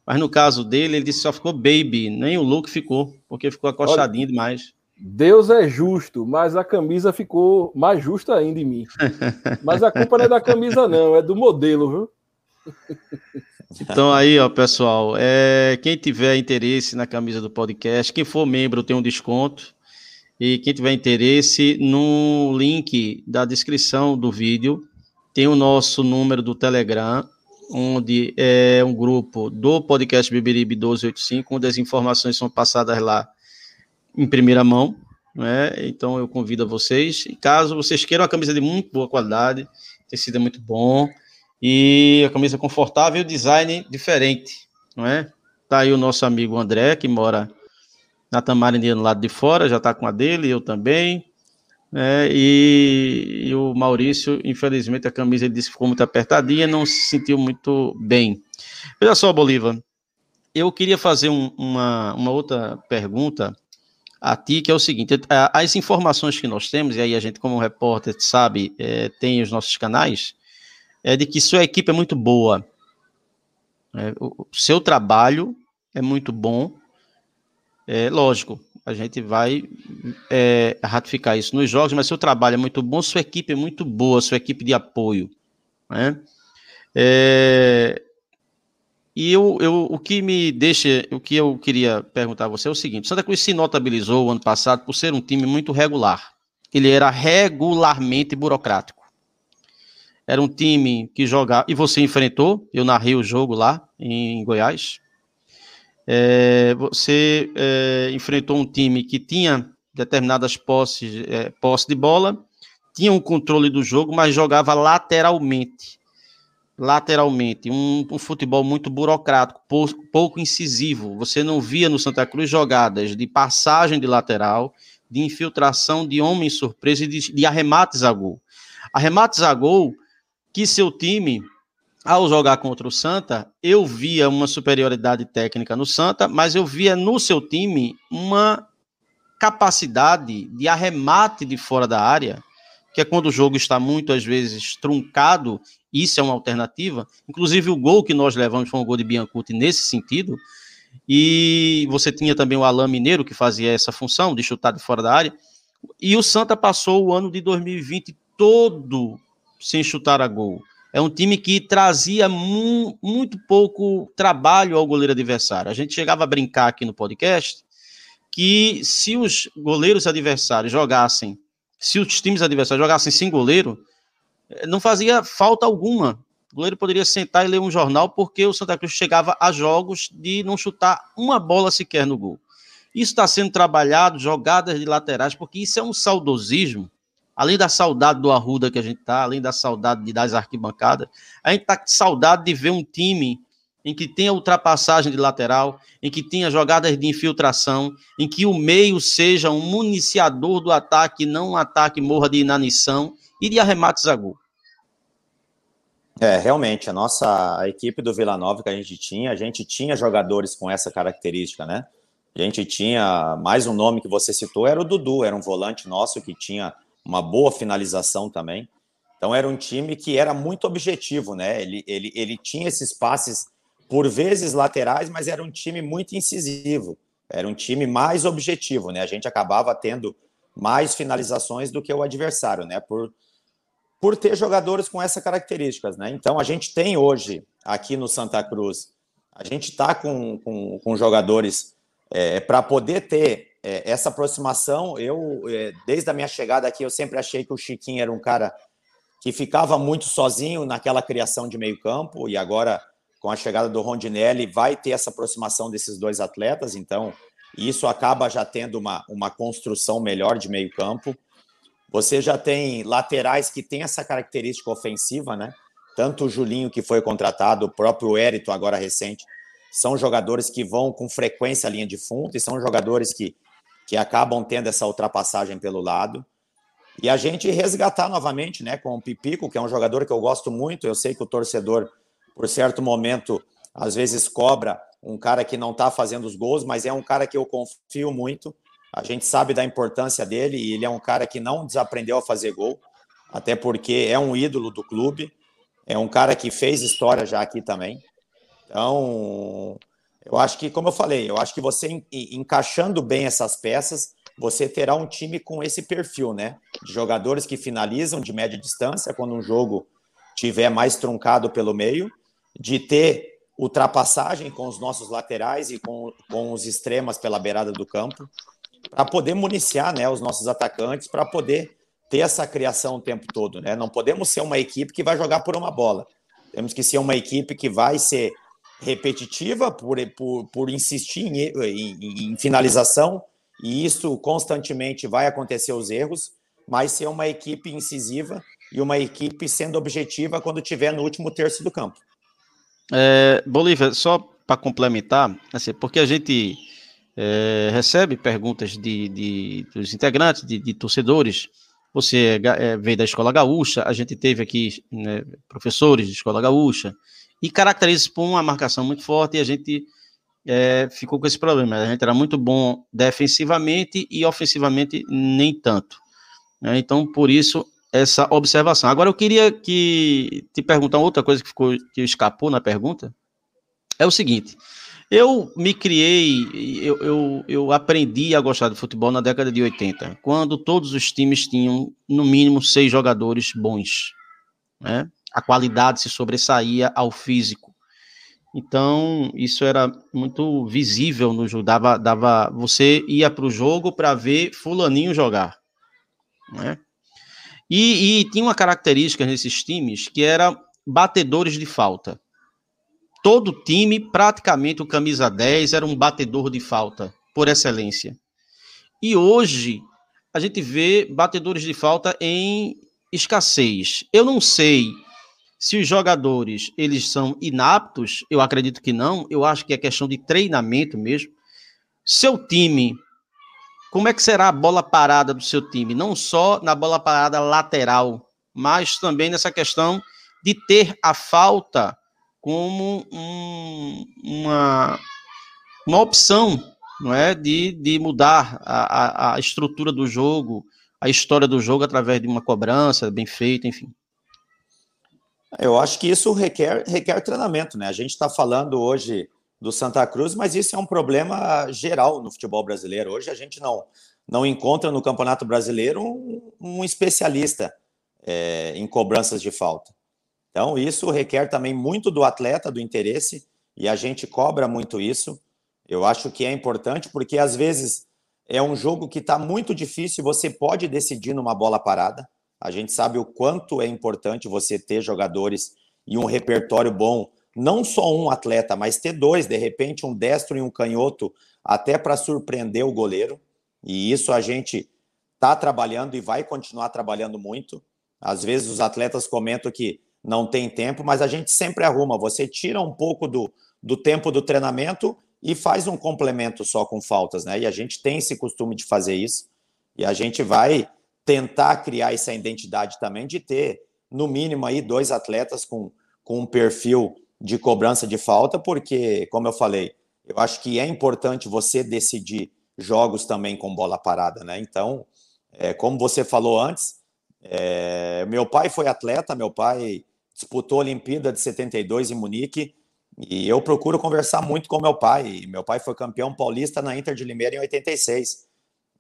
Speaker 4: Mas no caso dele, ele disse que só ficou baby, nem o look ficou, porque ficou acostadinho Olha, demais.
Speaker 3: Deus é justo, mas a camisa ficou mais justa ainda em mim. Mas a culpa não é da camisa, não, é do modelo, viu?
Speaker 4: Então aí, ó, pessoal, é, quem tiver interesse na camisa do podcast, quem for membro tem um desconto. E quem tiver interesse, no link da descrição do vídeo tem o nosso número do Telegram, onde é um grupo do podcast Beberibe 1285, onde as informações são passadas lá em primeira mão. Né? Então eu convido a vocês, caso vocês queiram a camisa de muito boa qualidade, tecido é muito bom e a camisa confortável e o design diferente, não é? Tá aí o nosso amigo André, que mora na Tamarindinha no lado de fora, já está com a dele, eu também. Né? E, e, o Maurício, infelizmente, a camisa ele disse que ficou muito apertadinha, não se sentiu muito bem. Olha só, Bolívar, eu queria fazer um, uma, uma outra pergunta a ti, que é o seguinte: as informações que nós temos, e aí a gente, como repórter, sabe, é, tem os nossos canais, é de que sua equipe é muito boa. É, o seu trabalho é muito bom. É lógico, a gente vai é, ratificar isso nos jogos, mas seu trabalho é muito bom, sua equipe é muito boa, sua equipe de apoio. Né? É, e eu, eu, o que me deixa, o que eu queria perguntar a você é o seguinte: Santa Cruz se notabilizou o ano passado por ser um time muito regular. Ele era regularmente burocrático. Era um time que jogava. E você enfrentou, eu narrei o jogo lá em Goiás. É, você é, enfrentou um time que tinha determinadas posses, é, posse de bola, tinha um controle do jogo, mas jogava lateralmente. Lateralmente. Um, um futebol muito burocrático, pouco, incisivo. Você não via no Santa Cruz jogadas de passagem de lateral, de infiltração de homem surpresa e de, de arremates a gol. Arremates a gol que seu time, ao jogar contra o Santa, eu via uma superioridade técnica no Santa, mas eu via no seu time uma capacidade de arremate de fora da área, que é quando o jogo está muito às vezes truncado, isso é uma alternativa. Inclusive o gol que nós levamos foi um gol de Biancuti nesse sentido. E você tinha também o Alain Mineiro que fazia essa função de chutar de fora da área. E o Santa passou o ano de 2020 todo sem chutar a gol. É um time que trazia mu muito pouco trabalho ao goleiro adversário. A gente chegava a brincar aqui no podcast que se os goleiros adversários jogassem, se os times adversários jogassem sem goleiro, não fazia falta alguma. O goleiro poderia sentar e ler um jornal porque o Santa Cruz chegava a jogos de não chutar uma bola sequer no gol. Isso está sendo trabalhado, jogadas de laterais, porque isso é um saudosismo além da saudade do Arruda que a gente tá, além da saudade de das arquibancadas, a gente tá saudade de ver um time em que tenha ultrapassagem de lateral, em que tenha jogadas de infiltração, em que o meio seja um municiador do ataque, não um ataque morra de inanição e de arremates a gol.
Speaker 2: É, realmente, a nossa a equipe do Vila Nova que a gente tinha, a gente tinha jogadores com essa característica, né? A gente tinha, mais um nome que você citou, era o Dudu, era um volante nosso que tinha uma boa finalização também. Então era um time que era muito objetivo, né? Ele, ele, ele tinha esses passes por vezes laterais, mas era um time muito incisivo. Era um time mais objetivo, né? A gente acabava tendo mais finalizações do que o adversário, né? Por, por ter jogadores com essas características, né? Então a gente tem hoje aqui no Santa Cruz, a gente está com, com, com jogadores é, para poder ter é, essa aproximação, eu, é, desde a minha chegada aqui, eu sempre achei que o Chiquinho era um cara que ficava muito sozinho naquela criação de meio campo, e agora, com a chegada do Rondinelli, vai ter essa aproximação desses dois atletas, então isso acaba já tendo uma, uma construção melhor de meio campo. Você já tem laterais que têm essa característica ofensiva, né? Tanto o Julinho, que foi contratado, o próprio Érito, agora recente, são jogadores que vão com frequência à linha de fundo e são jogadores que que acabam tendo essa ultrapassagem pelo lado. E a gente resgatar novamente, né, com o Pipico, que é um jogador que eu gosto muito. Eu sei que o torcedor, por certo momento, às vezes cobra um cara que não está fazendo os gols, mas é um cara que eu confio muito. A gente sabe da importância dele e ele é um cara que não desaprendeu a fazer gol, até porque é um ídolo do clube. É um cara que fez história já aqui também. Então, eu acho que, como eu falei, eu acho que você encaixando bem essas peças, você terá um time com esse perfil, né? De jogadores que finalizam de média distância quando um jogo tiver mais truncado pelo meio de ter ultrapassagem com os nossos laterais e com, com os extremas pela beirada do campo, para poder municiar né, os nossos atacantes, para poder ter essa criação o tempo todo. Né? Não podemos ser uma equipe que vai jogar por uma bola. Temos que ser uma equipe que vai ser repetitiva por, por, por insistir em, em, em finalização, e isso constantemente vai acontecer os erros, mas ser uma equipe incisiva e uma equipe sendo objetiva quando tiver no último terço do campo.
Speaker 4: É, Bolívia, só para complementar, assim, porque a gente é, recebe perguntas de, de, dos integrantes, de, de torcedores. Você é, é, veio da Escola Gaúcha, a gente teve aqui né, professores de Escola Gaúcha, e caracteriza por uma marcação muito forte, e a gente é, ficou com esse problema. A gente era muito bom defensivamente e ofensivamente nem tanto. Né? Então, por isso, essa observação. Agora, eu queria que te perguntar outra coisa que ficou que escapou na pergunta. É o seguinte: eu me criei, eu, eu, eu aprendi a gostar de futebol na década de 80, quando todos os times tinham, no mínimo, seis jogadores bons. Né? A qualidade se sobressaía ao físico. Então, isso era muito visível no jogo. Dava, dava, você ia para o jogo para ver Fulaninho jogar. Né? E, e tinha uma característica nesses times que era batedores de falta. Todo time, praticamente o camisa 10, era um batedor de falta, por excelência. E hoje a gente vê batedores de falta em escassez. Eu não sei se os jogadores eles são inaptos, eu acredito que não, eu acho que é questão de treinamento mesmo. Seu time como é que será a bola parada do seu time? Não só na bola parada lateral, mas também nessa questão de ter a falta como um, uma, uma opção não é? de, de mudar a, a, a estrutura do jogo, a história do jogo através de uma cobrança bem feita, enfim.
Speaker 2: Eu acho que isso requer, requer treinamento, né? A gente está falando hoje do Santa Cruz, mas isso é um problema geral no futebol brasileiro. Hoje a gente não, não encontra no Campeonato Brasileiro um, um especialista é, em cobranças de falta. Então, isso requer também muito do atleta, do interesse, e a gente cobra muito isso. Eu acho que é importante, porque às vezes é um jogo que está muito difícil, você pode decidir numa bola parada. A gente sabe o quanto é importante você ter jogadores e um repertório bom não só um atleta, mas ter dois, de repente um destro e um canhoto, até para surpreender o goleiro. E isso a gente está trabalhando e vai continuar trabalhando muito. Às vezes os atletas comentam que não tem tempo, mas a gente sempre arruma. Você tira um pouco do, do tempo do treinamento e faz um complemento só com faltas, né? E a gente tem esse costume de fazer isso. E a gente vai tentar criar essa identidade também de ter, no mínimo, aí dois atletas com, com um perfil de cobrança de falta, porque, como eu falei, eu acho que é importante você decidir jogos também com bola parada, né? Então, é, como você falou antes, é, meu pai foi atleta, meu pai disputou a Olimpíada de 72 em Munique, e eu procuro conversar muito com meu pai. Meu pai foi campeão paulista na Inter de Limeira em 86.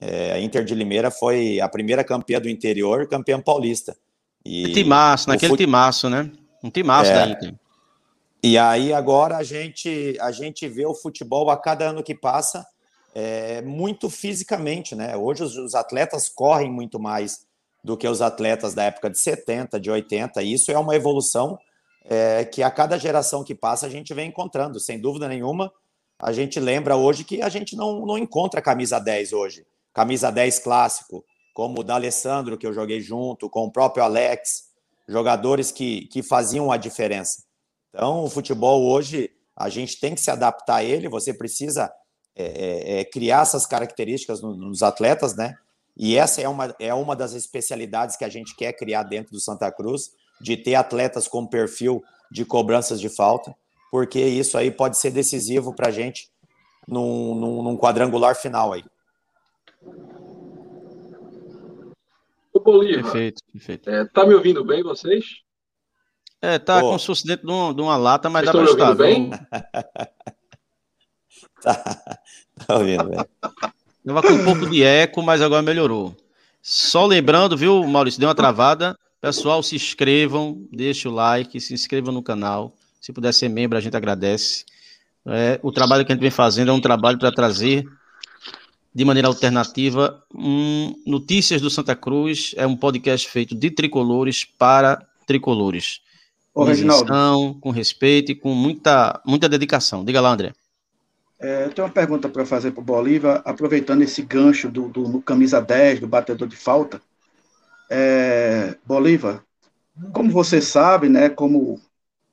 Speaker 2: É, a Inter de Limeira foi a primeira campeã do interior, campeã paulista.
Speaker 4: E timaço, naquele fut... timaço, né? Um timaço é, da Inter.
Speaker 2: E aí agora a gente a gente vê o futebol a cada ano que passa é, muito fisicamente, né? Hoje os, os, atletas correm muito mais do que os atletas da época de 70, de 80. E isso é uma evolução é, que a cada geração que passa a gente vem encontrando, sem dúvida nenhuma. A gente lembra hoje que a gente não, não encontra camisa 10 hoje. Camisa 10 clássico, como o da Alessandro, que eu joguei junto, com o próprio Alex, jogadores que, que faziam a diferença. Então, o futebol hoje, a gente tem que se adaptar a ele, você precisa é, é, é criar essas características nos atletas, né? E essa é uma, é uma das especialidades que a gente quer criar dentro do Santa Cruz, de ter atletas com perfil de cobranças de falta, porque isso aí pode ser decisivo para a gente num, num, num, quadrangular final aí.
Speaker 3: O Bolívar, perfeito, perfeito. É, tá me ouvindo bem vocês?
Speaker 4: É, tá Pô. se fosse dentro de uma, de uma lata, mas
Speaker 3: Vocês dá para estar. bem?
Speaker 2: tá, tá ouvindo bem.
Speaker 4: Tava com um pouco de eco, mas agora melhorou. Só lembrando, viu, Maurício, deu uma travada. Pessoal, se inscrevam, deixe o like, se inscrevam no canal. Se puder ser membro, a gente agradece. É, o trabalho que a gente vem fazendo é um trabalho para trazer de maneira alternativa um, Notícias do Santa Cruz. É um podcast feito de tricolores para tricolores. Ô, com isenção, com respeito e com muita, muita dedicação. Diga lá, André.
Speaker 5: É, eu tenho uma pergunta para fazer para o Bolívar, aproveitando esse gancho do, do, no camisa 10, do batedor de falta. É, Bolívar, como você sabe, né, como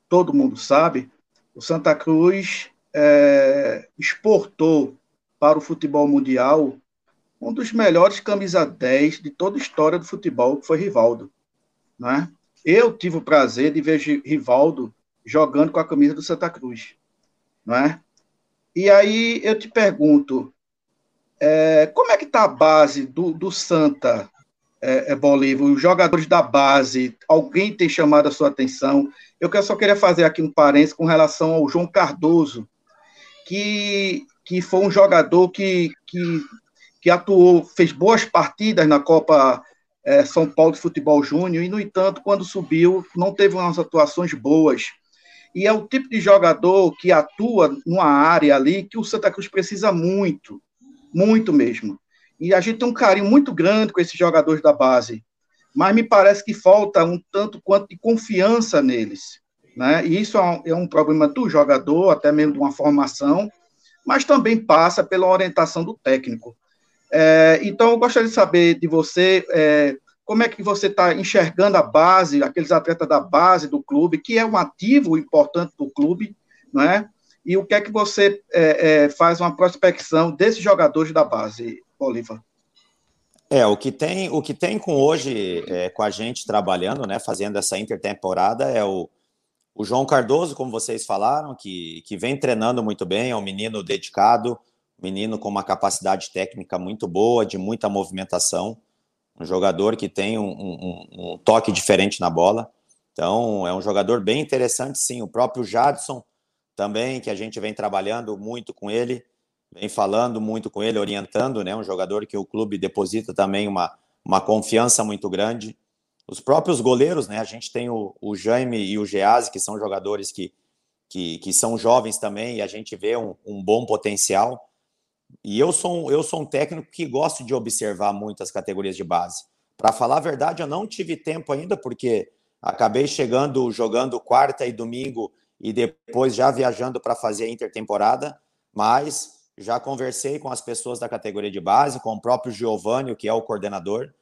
Speaker 5: todo mundo sabe, o Santa Cruz é, exportou para o futebol mundial um dos melhores camisa 10 de toda a história do futebol, que foi Rivaldo. Né? Eu tive o prazer de ver Rivaldo jogando com a camisa do Santa Cruz. Não é? E aí eu te pergunto, é, como é que está a base do, do Santa é, é, Bolívar, os jogadores da base, alguém tem chamado a sua atenção? Eu só queria fazer aqui um parênteses com relação ao João Cardoso, que, que foi um jogador que, que, que atuou, fez boas partidas na Copa é, São Paulo de Futebol Júnior, e, no entanto, quando subiu, não teve umas atuações boas e é o tipo de jogador que atua numa área ali que o Santa Cruz precisa muito, muito mesmo. E a gente tem um carinho muito grande com esses jogadores da base, mas me parece que falta um tanto quanto de confiança neles. Né? E isso é um, é problema do jogador, até mesmo de uma formação, mas também passa pela orientação do técnico. É, então, eu gostaria de saber de você é, como é que você está enxergando a base, aqueles atletas da base do clube, que é um ativo importante do clube, não é? E o que é que você é, é, faz uma prospecção desses jogadores da base, Bolívar?
Speaker 2: É, o que tem, o que tem com hoje, é, com a gente trabalhando, né, fazendo essa intertemporada, é o, o João Cardoso, como vocês falaram, que, que vem treinando muito bem, é um menino dedicado, menino com uma capacidade técnica muito boa, de muita movimentação um jogador que tem um, um, um, toque diferente na bola. Então, é um jogador bem interessante, sim. O próprio Jadson também, que a gente vem trabalhando muito com ele, vem falando muito com ele, orientando, né? Um jogador que o clube deposita também uma, uma confiança muito grande. Os próprios goleiros, né? A gente tem o, o Jaime e o Geazi, que são jogadores que, que, que são jovens também, e a gente vê um, um bom potencial. E eu sou, um, eu sou um técnico que gosto de observar muitas categorias de base. Para falar a verdade, eu não tive tempo ainda, porque acabei chegando, jogando quarta e domingo e depois já viajando para fazer a intertemporada, mas já conversei com as pessoas da categoria de base, com o próprio Giovanni, que é o coordenador,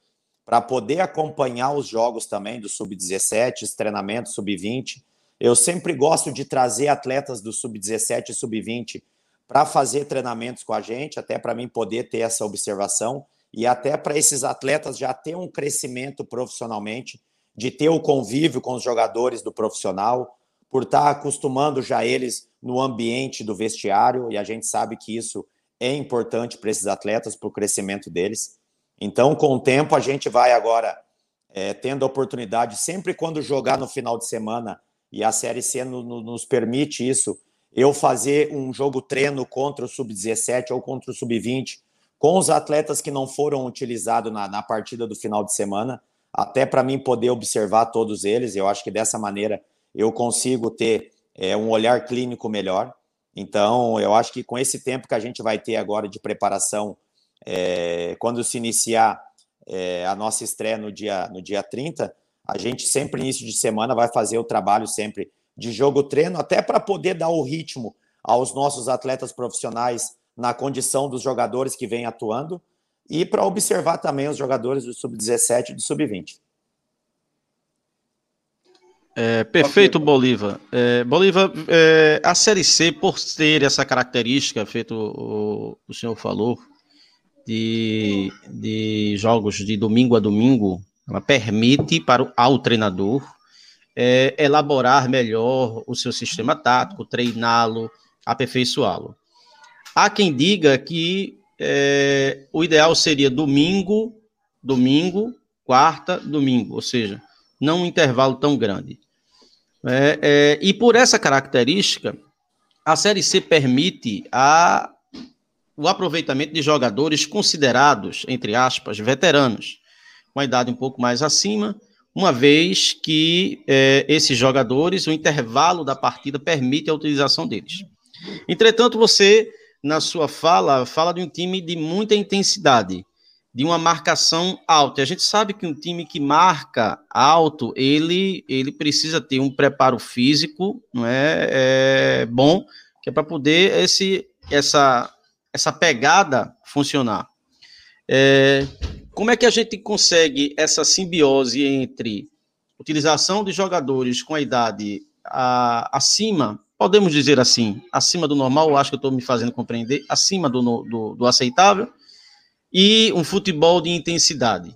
Speaker 2: para poder acompanhar os jogos também do sub-17, treinamentos sub-20. Eu sempre gosto de trazer atletas do sub-17 e sub-20 para fazer treinamentos com a gente, até para mim poder ter essa observação e até para esses atletas já ter um crescimento profissionalmente, de ter o convívio com os jogadores do profissional, por estar tá acostumando já eles no ambiente do vestiário, e a gente sabe que isso é importante para esses atletas, para o crescimento deles. Então, com o tempo, a gente vai agora é, tendo a oportunidade, sempre quando jogar no final de semana, e a Série C no, no, nos permite isso, eu fazer um jogo treino contra o sub-17 ou contra o sub-20 com os atletas que não foram utilizados na, na partida do final de semana, até para mim poder observar todos eles. Eu acho que dessa maneira eu consigo ter é, um olhar clínico melhor. Então, eu acho que com esse tempo que a gente vai ter agora de preparação, é, quando se iniciar é, a nossa estreia no dia, no dia 30, a gente sempre, início de semana, vai fazer o trabalho sempre de jogo treino, até para poder dar o ritmo aos nossos atletas profissionais na condição dos jogadores que vêm atuando e para observar também os jogadores do sub-17 e do sub-20.
Speaker 4: É, perfeito. Bolívar. É, Bolívar, é, a Série C, por ter essa característica, feito o, o senhor falou, de, de jogos de domingo a domingo, ela permite para o, ao treinador é, elaborar melhor o seu sistema tático, treiná-lo, aperfeiçoá-lo. Há quem diga que é, o ideal seria domingo, domingo, quarta, domingo, ou seja, não um intervalo tão grande. É, é, e por essa característica, a Série C permite a, o aproveitamento de jogadores considerados, entre aspas, veteranos, com a idade um pouco mais acima, uma vez que é, esses jogadores, o intervalo da partida permite a utilização deles. Entretanto, você, na sua fala, fala de um time de muita intensidade, de uma marcação alta. E a gente sabe que um time que marca alto, ele, ele precisa ter um preparo físico, não é, é bom, que é para poder esse, essa, essa pegada funcionar. É, como é que a gente consegue essa simbiose entre utilização de jogadores com a idade a, acima, podemos dizer assim, acima do normal, acho que eu estou me fazendo compreender, acima do, do, do aceitável, e um futebol de intensidade?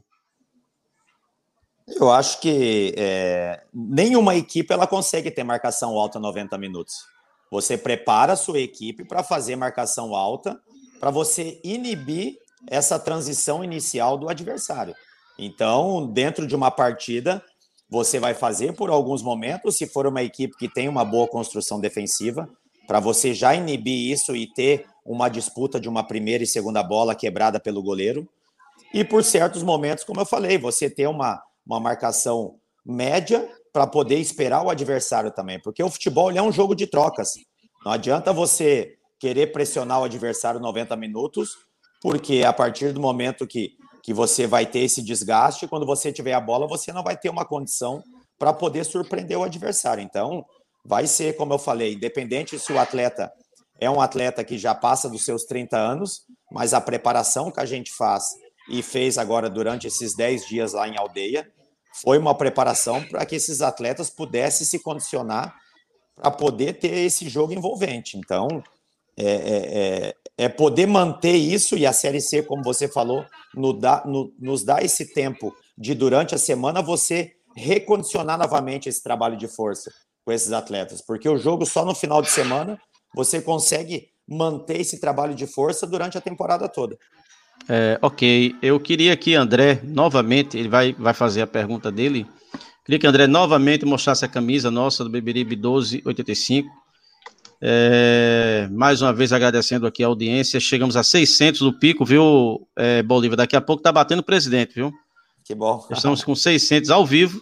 Speaker 2: Eu acho que é, nenhuma equipe ela consegue ter marcação alta 90 minutos. Você prepara a sua equipe para fazer marcação alta, para você inibir essa transição inicial do adversário. Então, dentro de uma partida, você vai fazer por alguns momentos, se for uma equipe que tem uma boa construção defensiva, para você já inibir isso e ter uma disputa de uma primeira e segunda bola quebrada pelo goleiro. E por certos momentos, como eu falei, você ter uma, uma marcação média para poder esperar o adversário também, porque o futebol é um jogo de trocas. Não adianta você querer pressionar o adversário 90 minutos porque a partir do momento que, que você vai ter esse desgaste, quando você tiver a bola, você não vai ter uma condição para poder surpreender o adversário. Então, vai ser, como eu falei, independente se o atleta é um atleta que já passa dos seus 30 anos, mas a preparação que a gente faz e fez agora durante esses 10 dias lá em aldeia foi uma preparação para que esses atletas pudessem se condicionar para poder ter esse jogo envolvente. Então, é, é, é é poder manter isso e a Série C, como você falou, no no, nos dá esse tempo de durante a semana você recondicionar novamente esse trabalho de força com esses atletas, porque o jogo só no final de semana você consegue manter esse trabalho de força durante a temporada toda.
Speaker 4: É, ok, eu queria que André, novamente, ele vai, vai fazer a pergunta dele. Queria que André novamente mostrasse a camisa nossa do Beberibe 1285 é, mais uma vez agradecendo aqui a audiência. Chegamos a 600 do pico, viu, é, Bolívar? Daqui a pouco tá batendo o presidente, viu?
Speaker 2: Que bom.
Speaker 4: Estamos com 600 ao vivo.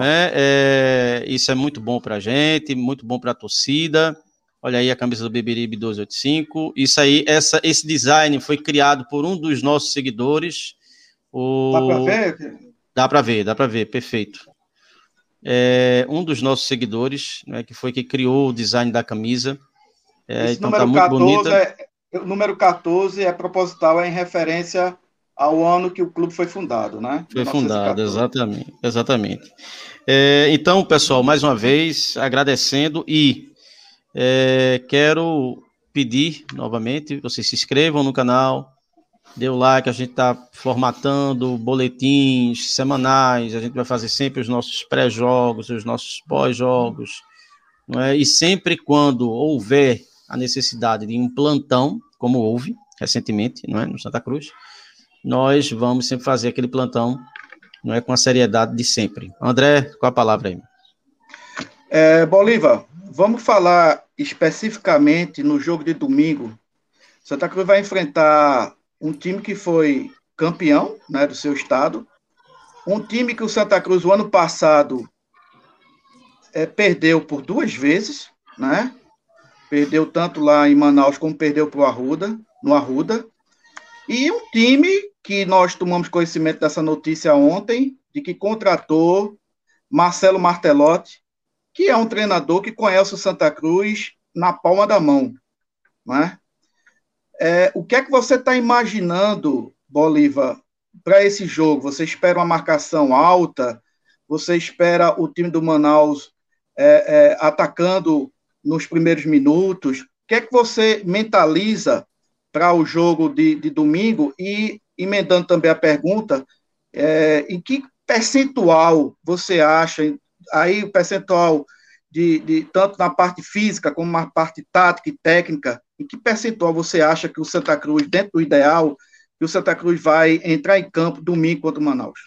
Speaker 4: Né? É, isso é muito bom para a gente, muito bom para a torcida. Olha aí a camisa do Beberibe 285. Isso aí, essa, esse design foi criado por um dos nossos seguidores. O... Dá para ver? Dá para ver, dá para ver, perfeito é, um dos nossos seguidores, né, que foi que criou o design da camisa.
Speaker 5: É, então tá muito 14 bonita. É, o número 14 é proposital, é em referência ao ano que o clube foi fundado, né?
Speaker 4: Foi fundado, exatamente. exatamente. É, então, pessoal, mais uma vez, agradecendo e é, quero pedir novamente, vocês se inscrevam no canal, o like, a gente está formatando boletins semanais, a gente vai fazer sempre os nossos pré-jogos, os nossos pós-jogos, é? e sempre quando houver a necessidade de um plantão, como houve recentemente, não é, no Santa Cruz, nós vamos sempre fazer aquele plantão, não é, com a seriedade de sempre. André, qual a palavra aí?
Speaker 5: É, Bolívar, vamos falar especificamente no jogo de domingo. Santa Cruz vai enfrentar um time que foi campeão né, do seu estado, um time que o Santa Cruz, o ano passado, é, perdeu por duas vezes, né? Perdeu tanto lá em Manaus como perdeu para Arruda, no Arruda. E um time que nós tomamos conhecimento dessa notícia ontem, de que contratou Marcelo Martelotti, que é um treinador que conhece o Santa Cruz na palma da mão. Né? É, o que é que você está imaginando, Bolívar, para esse jogo? Você espera uma marcação alta? Você espera o time do Manaus é, é, atacando nos primeiros minutos? O que é que você mentaliza para o jogo de, de, domingo? E emendando também a pergunta, é, em que percentual você acha, aí o percentual de, de, tanto na parte física como na parte tática e técnica, em que percentual você acha que o Santa Cruz, dentro do ideal, que o Santa Cruz vai entrar em campo domingo contra o Manaus?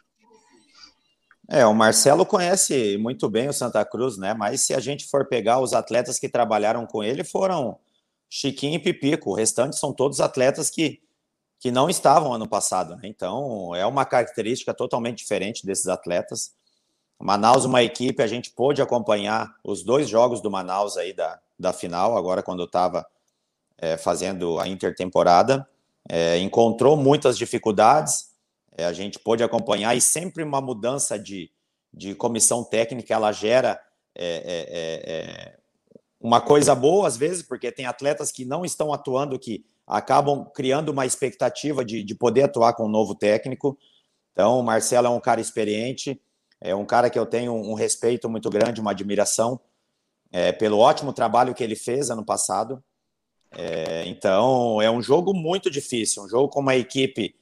Speaker 2: É, o Marcelo conhece muito bem o Santa Cruz, né? Mas se a gente for pegar os atletas que trabalharam com ele, foram Chiquinho e Pipico. O restante são todos atletas que, que não estavam ano passado, né? Então, é uma característica totalmente diferente desses atletas. Manaus, uma equipe, a gente pôde acompanhar os dois jogos do Manaus aí da, da final, agora quando eu estava é, fazendo a intertemporada. É, encontrou muitas dificuldades, é, a gente pôde acompanhar e sempre uma mudança de, de comissão técnica, ela gera é, é, é, uma coisa boa às vezes, porque tem atletas que não estão atuando, que acabam criando uma expectativa de, de poder atuar com um novo técnico. Então, o Marcelo é um cara experiente, é um cara que eu tenho um respeito muito grande, uma admiração é, pelo ótimo trabalho que ele fez ano passado. É, então, é um jogo muito difícil, um jogo com uma equipe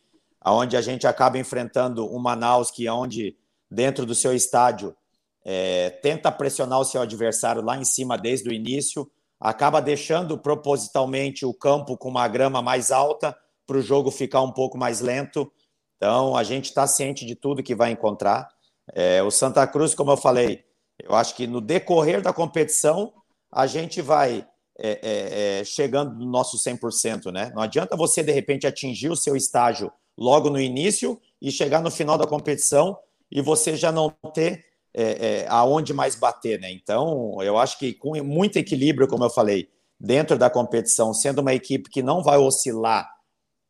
Speaker 2: onde a gente acaba enfrentando o Manaus, que onde, dentro do seu estádio, é, tenta pressionar o seu adversário lá em cima desde o início, acaba deixando propositalmente o campo com uma grama mais alta para o jogo ficar um pouco mais lento. Então, a gente está ciente de tudo que vai encontrar. É, o Santa Cruz, como eu falei, eu acho que no decorrer da competição a gente vai é, é, é chegando no nosso 100%, né? Não adianta você, de repente, atingir o seu estágio logo no início e chegar no final da competição e você já não ter é, é, aonde mais bater, né? Então, eu acho que com muito equilíbrio, como eu falei, dentro da competição, sendo uma equipe que não vai oscilar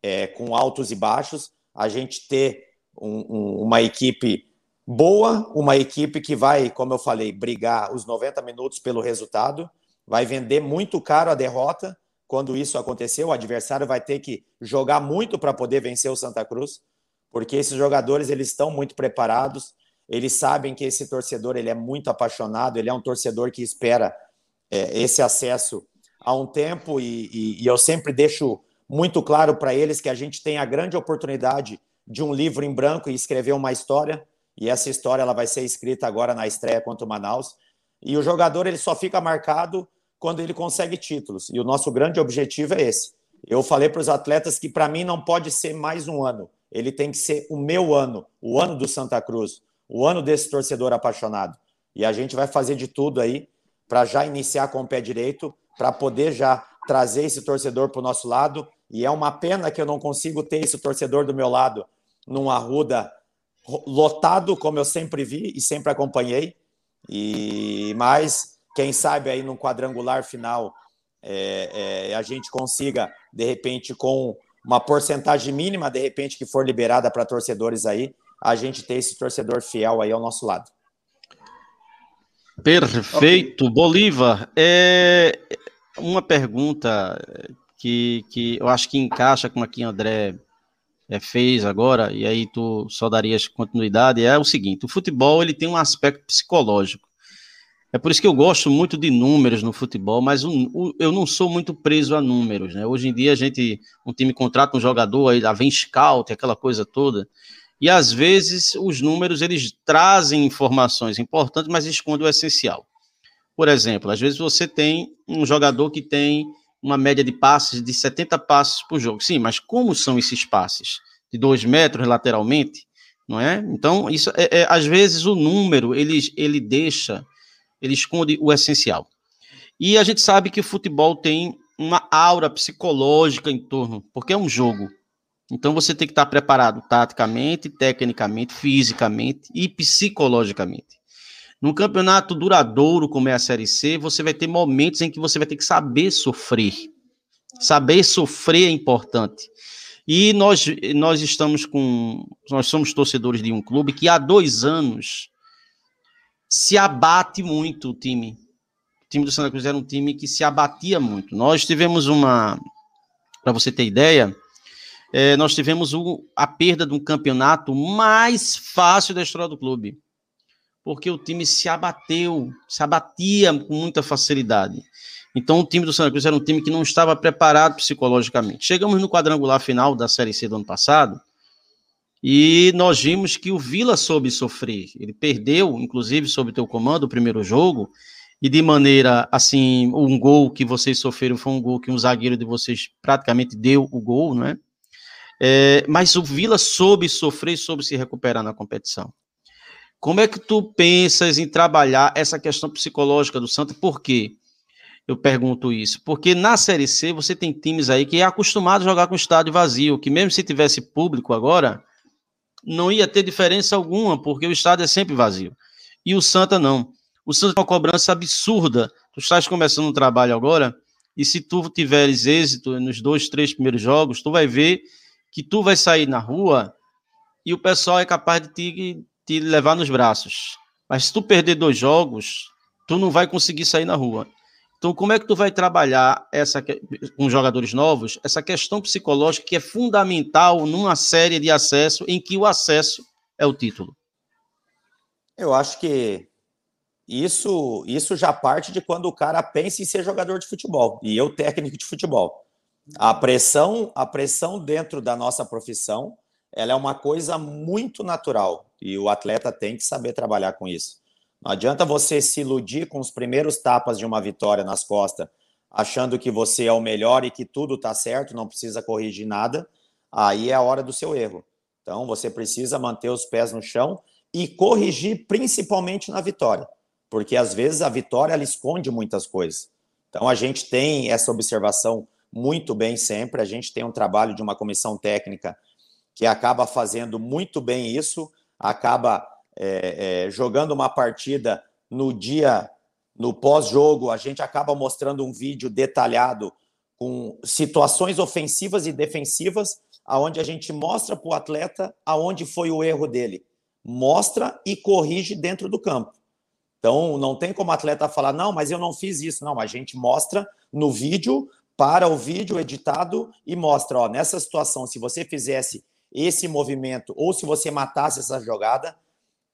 Speaker 2: é, com altos e baixos, a gente ter um, um, uma equipe boa, uma equipe que vai, como eu falei, brigar os 90 minutos pelo resultado, vai vender muito caro a derrota. Quando isso acontecer, o adversário vai ter que jogar muito para poder vencer o Santa Cruz, porque esses jogadores eles estão muito preparados, eles sabem que esse torcedor ele é muito apaixonado, ele é um torcedor que espera é, esse acesso há um tempo e, e, e eu sempre deixo muito claro para eles que a gente tem a grande oportunidade de um livro em branco e escrever uma história e essa história ela vai ser escrita agora na estreia contra o Manaus. E o jogador ele só fica marcado quando ele consegue títulos. E o nosso grande objetivo é esse. Eu falei para os atletas que para mim não pode ser mais um ano. Ele tem que ser o meu ano, o ano do Santa Cruz, o ano desse torcedor apaixonado. E a gente vai fazer de tudo aí para já iniciar com o pé direito, para poder já trazer esse torcedor para o nosso lado. E é uma pena que eu não consigo ter esse torcedor do meu lado num Arruda lotado, como eu sempre vi e sempre acompanhei. E mais, quem sabe aí no quadrangular final é, é, a gente consiga, de repente, com uma porcentagem mínima, de repente, que for liberada para torcedores aí, a gente ter esse torcedor fiel aí ao nosso lado.
Speaker 4: Perfeito. Okay. Bolívar, é uma pergunta que, que eu acho que encaixa com aqui André é, fez agora, e aí tu só darias continuidade, é o seguinte, o futebol ele tem um aspecto psicológico. É por isso que eu gosto muito de números no futebol, mas o, eu não sou muito preso a números, né? Hoje em dia a gente, um time contrata um jogador, aí vem scout, aquela coisa toda, e às vezes os números eles trazem informações importantes, mas escondem o essencial. Por exemplo, às vezes você tem um jogador que tem uma média de passes de 70 passes por jogo. Sim, mas como são esses passes? De 2 metros lateralmente, não é? Então, isso é, é, às vezes o número ele, ele deixa, ele esconde o essencial. E a gente sabe que o futebol tem uma aura psicológica em torno, porque é um jogo. Então você tem que estar preparado taticamente, tecnicamente, fisicamente e psicologicamente. Num campeonato duradouro como é a Série C, você vai ter momentos em que você vai ter que saber sofrer. Saber sofrer é importante. E nós, nós estamos com. Nós somos torcedores de um clube que há dois anos se abate muito o time. O time do Santa Cruz era um time que se abatia muito. Nós tivemos uma. Para você ter ideia, é, nós tivemos o, a perda de um campeonato mais fácil da história do clube porque o time se abateu, se abatia com muita facilidade. Então, o time do Santa Cruz era um time que não estava preparado psicologicamente. Chegamos no quadrangular final da Série C do ano passado e nós vimos que o Vila soube sofrer. Ele perdeu, inclusive, sob teu comando, o primeiro jogo, e de maneira assim, um gol que vocês sofreram foi um gol que um zagueiro de vocês praticamente deu o gol, não é? mas o Vila soube sofrer soube se recuperar na competição. Como é que tu pensas em trabalhar essa questão psicológica do Santa? Por quê? Eu pergunto isso. Porque na Série C você tem times aí que é acostumado a jogar com estádio vazio, que mesmo se tivesse público agora, não ia ter diferença alguma, porque o estádio é sempre vazio. E o Santa não. O Santa tem uma cobrança absurda. Tu estás começando um trabalho agora, e se tu tiveres êxito nos dois, três primeiros jogos, tu vai ver que tu vai sair na rua e o pessoal é capaz de te, te levar nos braços. Mas se tu perder dois jogos, tu não vai conseguir sair na rua. Então, como é que tu vai trabalhar essa com jogadores novos, essa questão psicológica que é fundamental numa série de acesso em que o acesso é o título?
Speaker 2: Eu acho que isso, isso já parte de quando o cara pensa em ser jogador de futebol e eu técnico de futebol. A pressão, a pressão dentro da nossa profissão, ela é uma coisa muito natural e o atleta tem que saber trabalhar com isso. Não adianta você se iludir com os primeiros tapas de uma vitória nas costas, achando que você é o melhor e que tudo está certo, não precisa corrigir nada. Aí é a hora do seu erro. Então você precisa manter os pés no chão e corrigir principalmente na vitória porque às vezes a vitória ela esconde muitas coisas. Então a gente tem essa observação muito bem sempre, a gente tem um trabalho de uma comissão técnica que acaba fazendo muito bem isso, acaba é, é, jogando uma partida no dia, no pós-jogo, a gente acaba mostrando um vídeo detalhado com situações ofensivas e defensivas, aonde a gente mostra para o atleta aonde foi o erro dele, mostra e corrige dentro do campo. Então, não tem como atleta falar, não, mas eu não fiz isso. Não, a gente mostra no vídeo, para o vídeo editado e mostra, ó, nessa situação, se você fizesse esse movimento ou se você matasse essa jogada,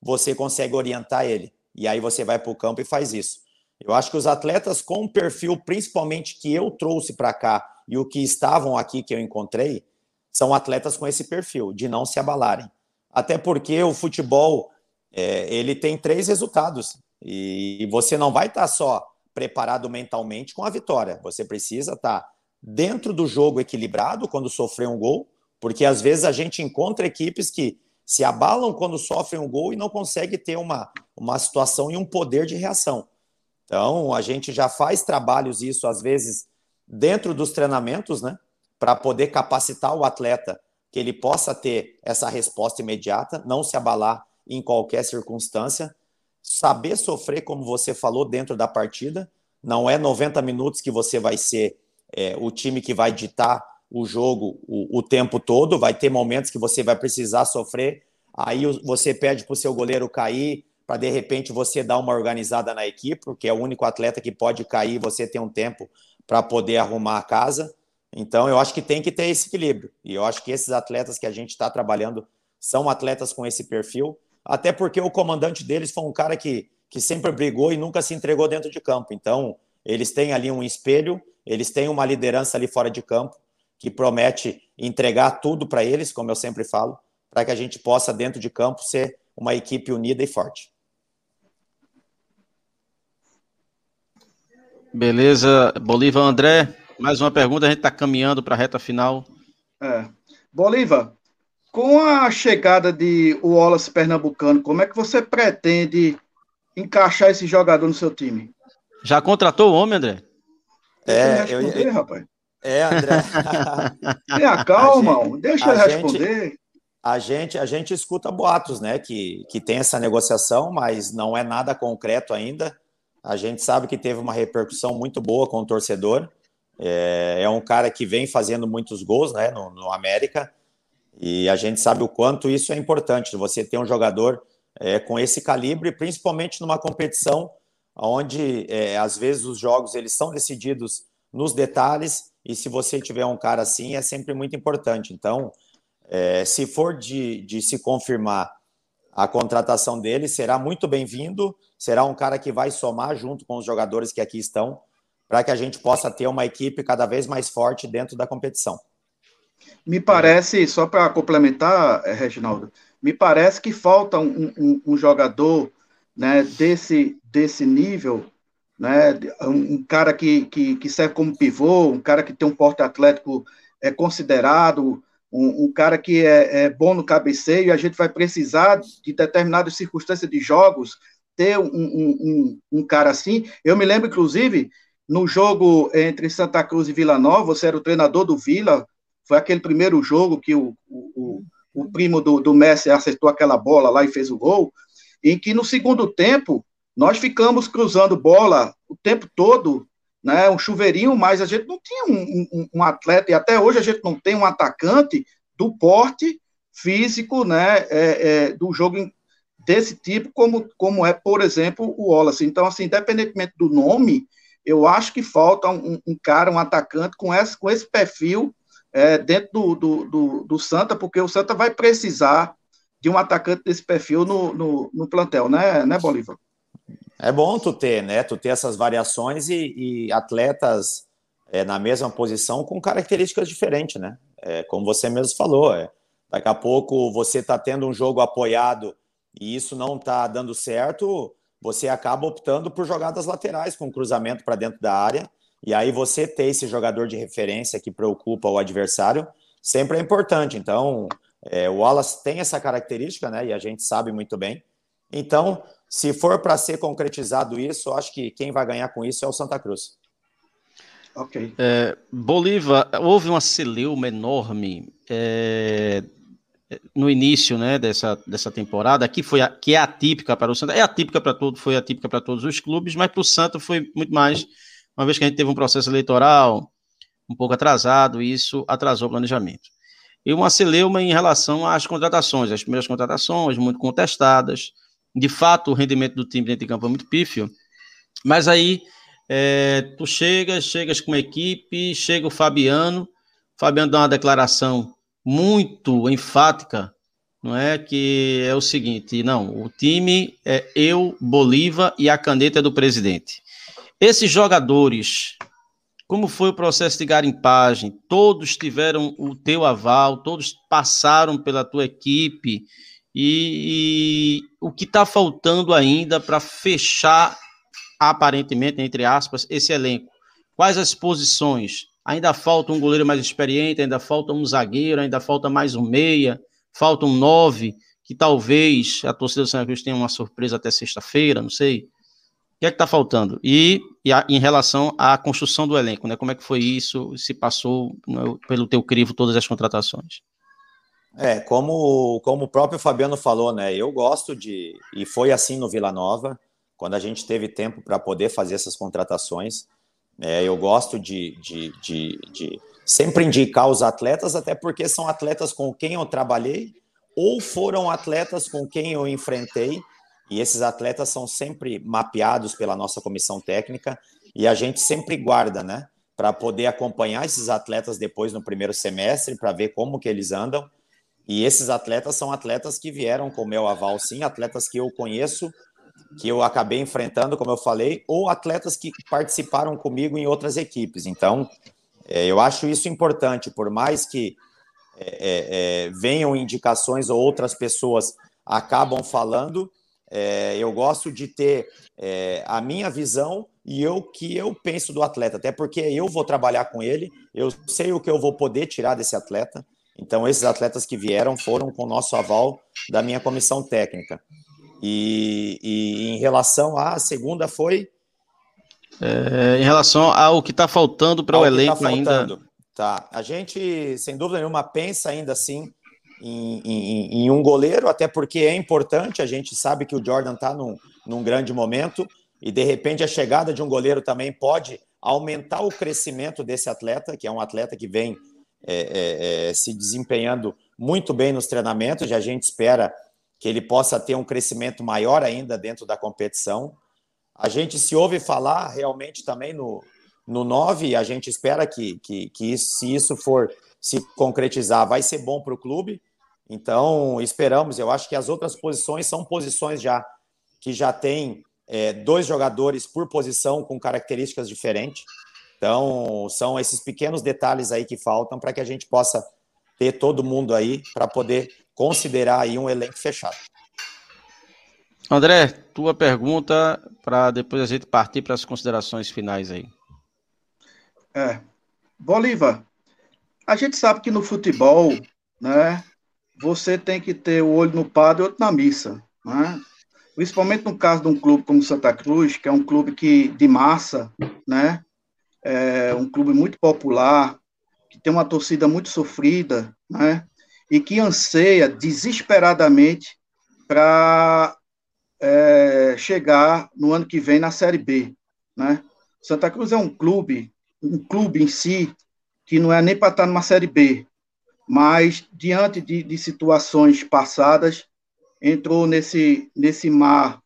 Speaker 2: você consegue orientar ele. E aí você vai para o campo e faz isso. Eu acho que os atletas com o perfil, principalmente que eu trouxe para cá e o que estavam aqui que eu encontrei, são atletas com esse perfil, de não se abalarem. Até porque o futebol, é, ele tem três resultados. E você não vai estar só preparado mentalmente com a vitória. Você precisa estar dentro do jogo equilibrado quando sofrer um gol, porque às vezes a gente encontra equipes que se abalam quando sofrem um gol e não consegue ter uma, uma situação e um poder de reação. Então, a gente já faz trabalhos isso às vezes dentro dos treinamentos, né, para poder capacitar o atleta que ele possa ter essa resposta imediata, não se abalar em qualquer circunstância saber sofrer, como você falou, dentro da partida. Não é 90 minutos que você vai ser é, o time que vai ditar o jogo o, o, tempo todo. Vai ter momentos que você vai precisar sofrer. Aí você pede para o seu goleiro cair, para de repente você dar uma organizada na equipe, porque é o único atleta que pode cair. Você tem um tempo para poder arrumar a casa. Então, eu acho que tem que ter esse equilíbrio. E eu acho que esses atletas que a gente está trabalhando são atletas com esse perfil até porque o comandante deles foi um cara que, que sempre brigou e nunca se entregou dentro de campo. Então, eles têm ali um espelho, eles têm uma liderança ali fora de campo que promete entregar tudo para eles, como eu sempre falo, para que a gente possa, dentro de campo, ser uma equipe unida e forte.
Speaker 4: Beleza, Bolívar André, mais uma pergunta, a gente está caminhando para a reta final.
Speaker 5: É. Bolívar, com a chegada de Wallace Pernambucano, como é que você pretende encaixar esse jogador no seu time?
Speaker 4: Já contratou o homem, André?
Speaker 5: É, eu, eu, rapaz.
Speaker 2: É, André.
Speaker 5: Tenha calma, gente, deixa ele responder.
Speaker 2: Gente, a gente, a gente escuta boatos, né? Que, que tem essa negociação, mas não é nada concreto ainda. A gente sabe que teve uma repercussão muito boa com o torcedor. É, é um cara que vem fazendo muitos gols né, no, no América. E a gente sabe o quanto isso é importante, você ter um jogador é, com esse calibre, principalmente numa competição onde é, às vezes os jogos eles são decididos nos detalhes e se você tiver um cara assim é sempre muito importante. Então, é, se for de, de se confirmar a contratação dele, será muito bem-vindo, será um cara que vai somar junto com os jogadores que aqui estão para que a gente possa ter uma equipe cada vez mais forte dentro da competição.
Speaker 5: Me parece, só para complementar, eh, Reginaldo, me parece que falta um, um, um, jogador né, desse, desse nível, né, um, cara que, que, que, serve como pivô, um cara que tem um porte atlético é, considerado, um, um cara que é, é, bom no cabeceio, a gente vai precisar de determinadas circunstâncias de jogos ter um, um, um, cara assim. Eu me lembro, inclusive, no jogo entre Santa Cruz e Vila Nova, você era o treinador do Vila, foi aquele primeiro jogo que o, o, o primo do, do Messi acertou aquela bola lá e fez o gol. em que no segundo tempo nós ficamos cruzando bola o tempo todo, né, um chuveirinho, mas a gente não tinha um, um, um atleta, e até hoje a gente não tem um atacante do porte físico né, é, é, do jogo desse tipo, como, como é, por exemplo, o Wallace. Então, assim, independentemente do nome, eu acho que falta um, um cara, um atacante com esse, com esse perfil é, dentro do, do, do, do, Santa, porque o Santa vai precisar de um atacante desse perfil no, no, no plantel, né, né, Bolívar?
Speaker 2: É bom tu ter, né? Tu ter essas variações e, e atletas é, na mesma posição com características diferentes, né? É, como você mesmo falou, é, daqui a pouco você está tendo um jogo apoiado e isso não está dando certo, você acaba optando por jogadas laterais com cruzamento para dentro da área. E aí você ter esse jogador de referência que preocupa o adversário sempre é importante. Então, é, o Wallace tem essa característica, né? E a gente sabe muito bem. Então, se for para ser concretizado isso, eu acho que quem vai ganhar com isso é o Santa Cruz.
Speaker 4: Ok. É, Bolívar, houve uma celeuma enorme é, no início né, dessa, dessa temporada, que, foi, que é atípica para o Santa, é atípica para todo, foi atípica para todos os clubes, mas para o Santa foi muito mais, uma vez que a gente teve um processo eleitoral um pouco atrasado, e isso atrasou o planejamento. E uma celeuma em relação às contratações, as primeiras contratações, muito contestadas, de fato o rendimento do time dentro de campo é muito pífio, mas aí é, tu chegas, chegas com a equipe, chega o Fabiano, o Fabiano dá uma declaração muito enfática, não é? Que é o seguinte: não, o time é eu, Bolívar e a caneta é do presidente. Esses jogadores, como foi o processo de garimpagem? Todos tiveram o teu aval, todos passaram pela tua equipe. E, e o que está faltando ainda para fechar, aparentemente, entre aspas, esse elenco? Quais as posições? Ainda falta um goleiro mais experiente, ainda falta um zagueiro, ainda falta mais um meia, falta um nove, que talvez a torcida do Santa Cruz tenha uma surpresa até sexta-feira, não sei. O que é que está faltando? E, e a, em relação à construção do elenco, né? Como é que foi isso? Se passou né, pelo teu crivo todas as contratações?
Speaker 2: É, como, como o próprio Fabiano falou, né? Eu gosto de. E foi assim no Vila Nova, quando a gente teve tempo para poder fazer essas contratações. É, eu gosto de, de, de, de, sempre indicar os atletas, até porque são atletas com quem eu trabalhei ou foram atletas com quem eu enfrentei. E esses atletas são sempre mapeados pela nossa comissão técnica e a gente sempre guarda, né? Para poder acompanhar esses atletas depois no primeiro semestre, para ver como que eles andam. E esses atletas são atletas que vieram com meu aval, sim, atletas que eu conheço que eu acabei enfrentando, como eu falei, ou atletas que participaram comigo em outras equipes. Então, é, eu acho isso importante, por mais que é, é, é venham indicações ou outras pessoas acabam falando, é, eu gosto de ter é, a minha visão e eu que eu penso do atleta, até porque eu vou trabalhar com ele, eu sei o que eu vou poder tirar desse atleta. Então, esses atletas que vieram foram com o nosso aval da minha comissão técnica. E, e em relação à segunda foi.
Speaker 4: É, em relação ao que está faltando para o tá elenco tá ainda.
Speaker 2: Tá. A gente, sem dúvida nenhuma, pensa ainda assim em, em, em, um goleiro, até porque é importante. A gente sabe que o Jordan está num, num grande momento e de repente a chegada de um goleiro também pode aumentar o crescimento desse atleta, que é um atleta que vem é, é, é se desempenhando muito bem nos treinamentos e a gente espera que ele possa ter um crescimento maior ainda dentro da competição. A gente se ouve falar realmente também no, no 9, a gente espera que, que, que isso, se isso for se concretizar, vai ser bom para o clube. Então, esperamos. Eu acho que as outras posições são posições já que já tem é, dois jogadores por posição com características diferentes. Então, são esses pequenos detalhes aí que faltam para que a gente possa ter todo mundo aí para poder considerar aí um elenco fechado.
Speaker 4: André, tua pergunta para depois a gente partir para as considerações finais aí.
Speaker 5: É. Bolívar, a gente sabe que no futebol, né, você tem que ter o olho no padre e outro na missa, né? Principalmente no caso de um clube como Santa Cruz, que é um clube que de massa, né? É um clube muito popular, que tem uma torcida muito sofrida, né? e que anseia desesperadamente para é, chegar no ano que vem na Série B, né? Santa Cruz é um clube, um clube em si que não é nem para estar numa Série B, mas diante de, de situações passadas entrou nesse nesse mar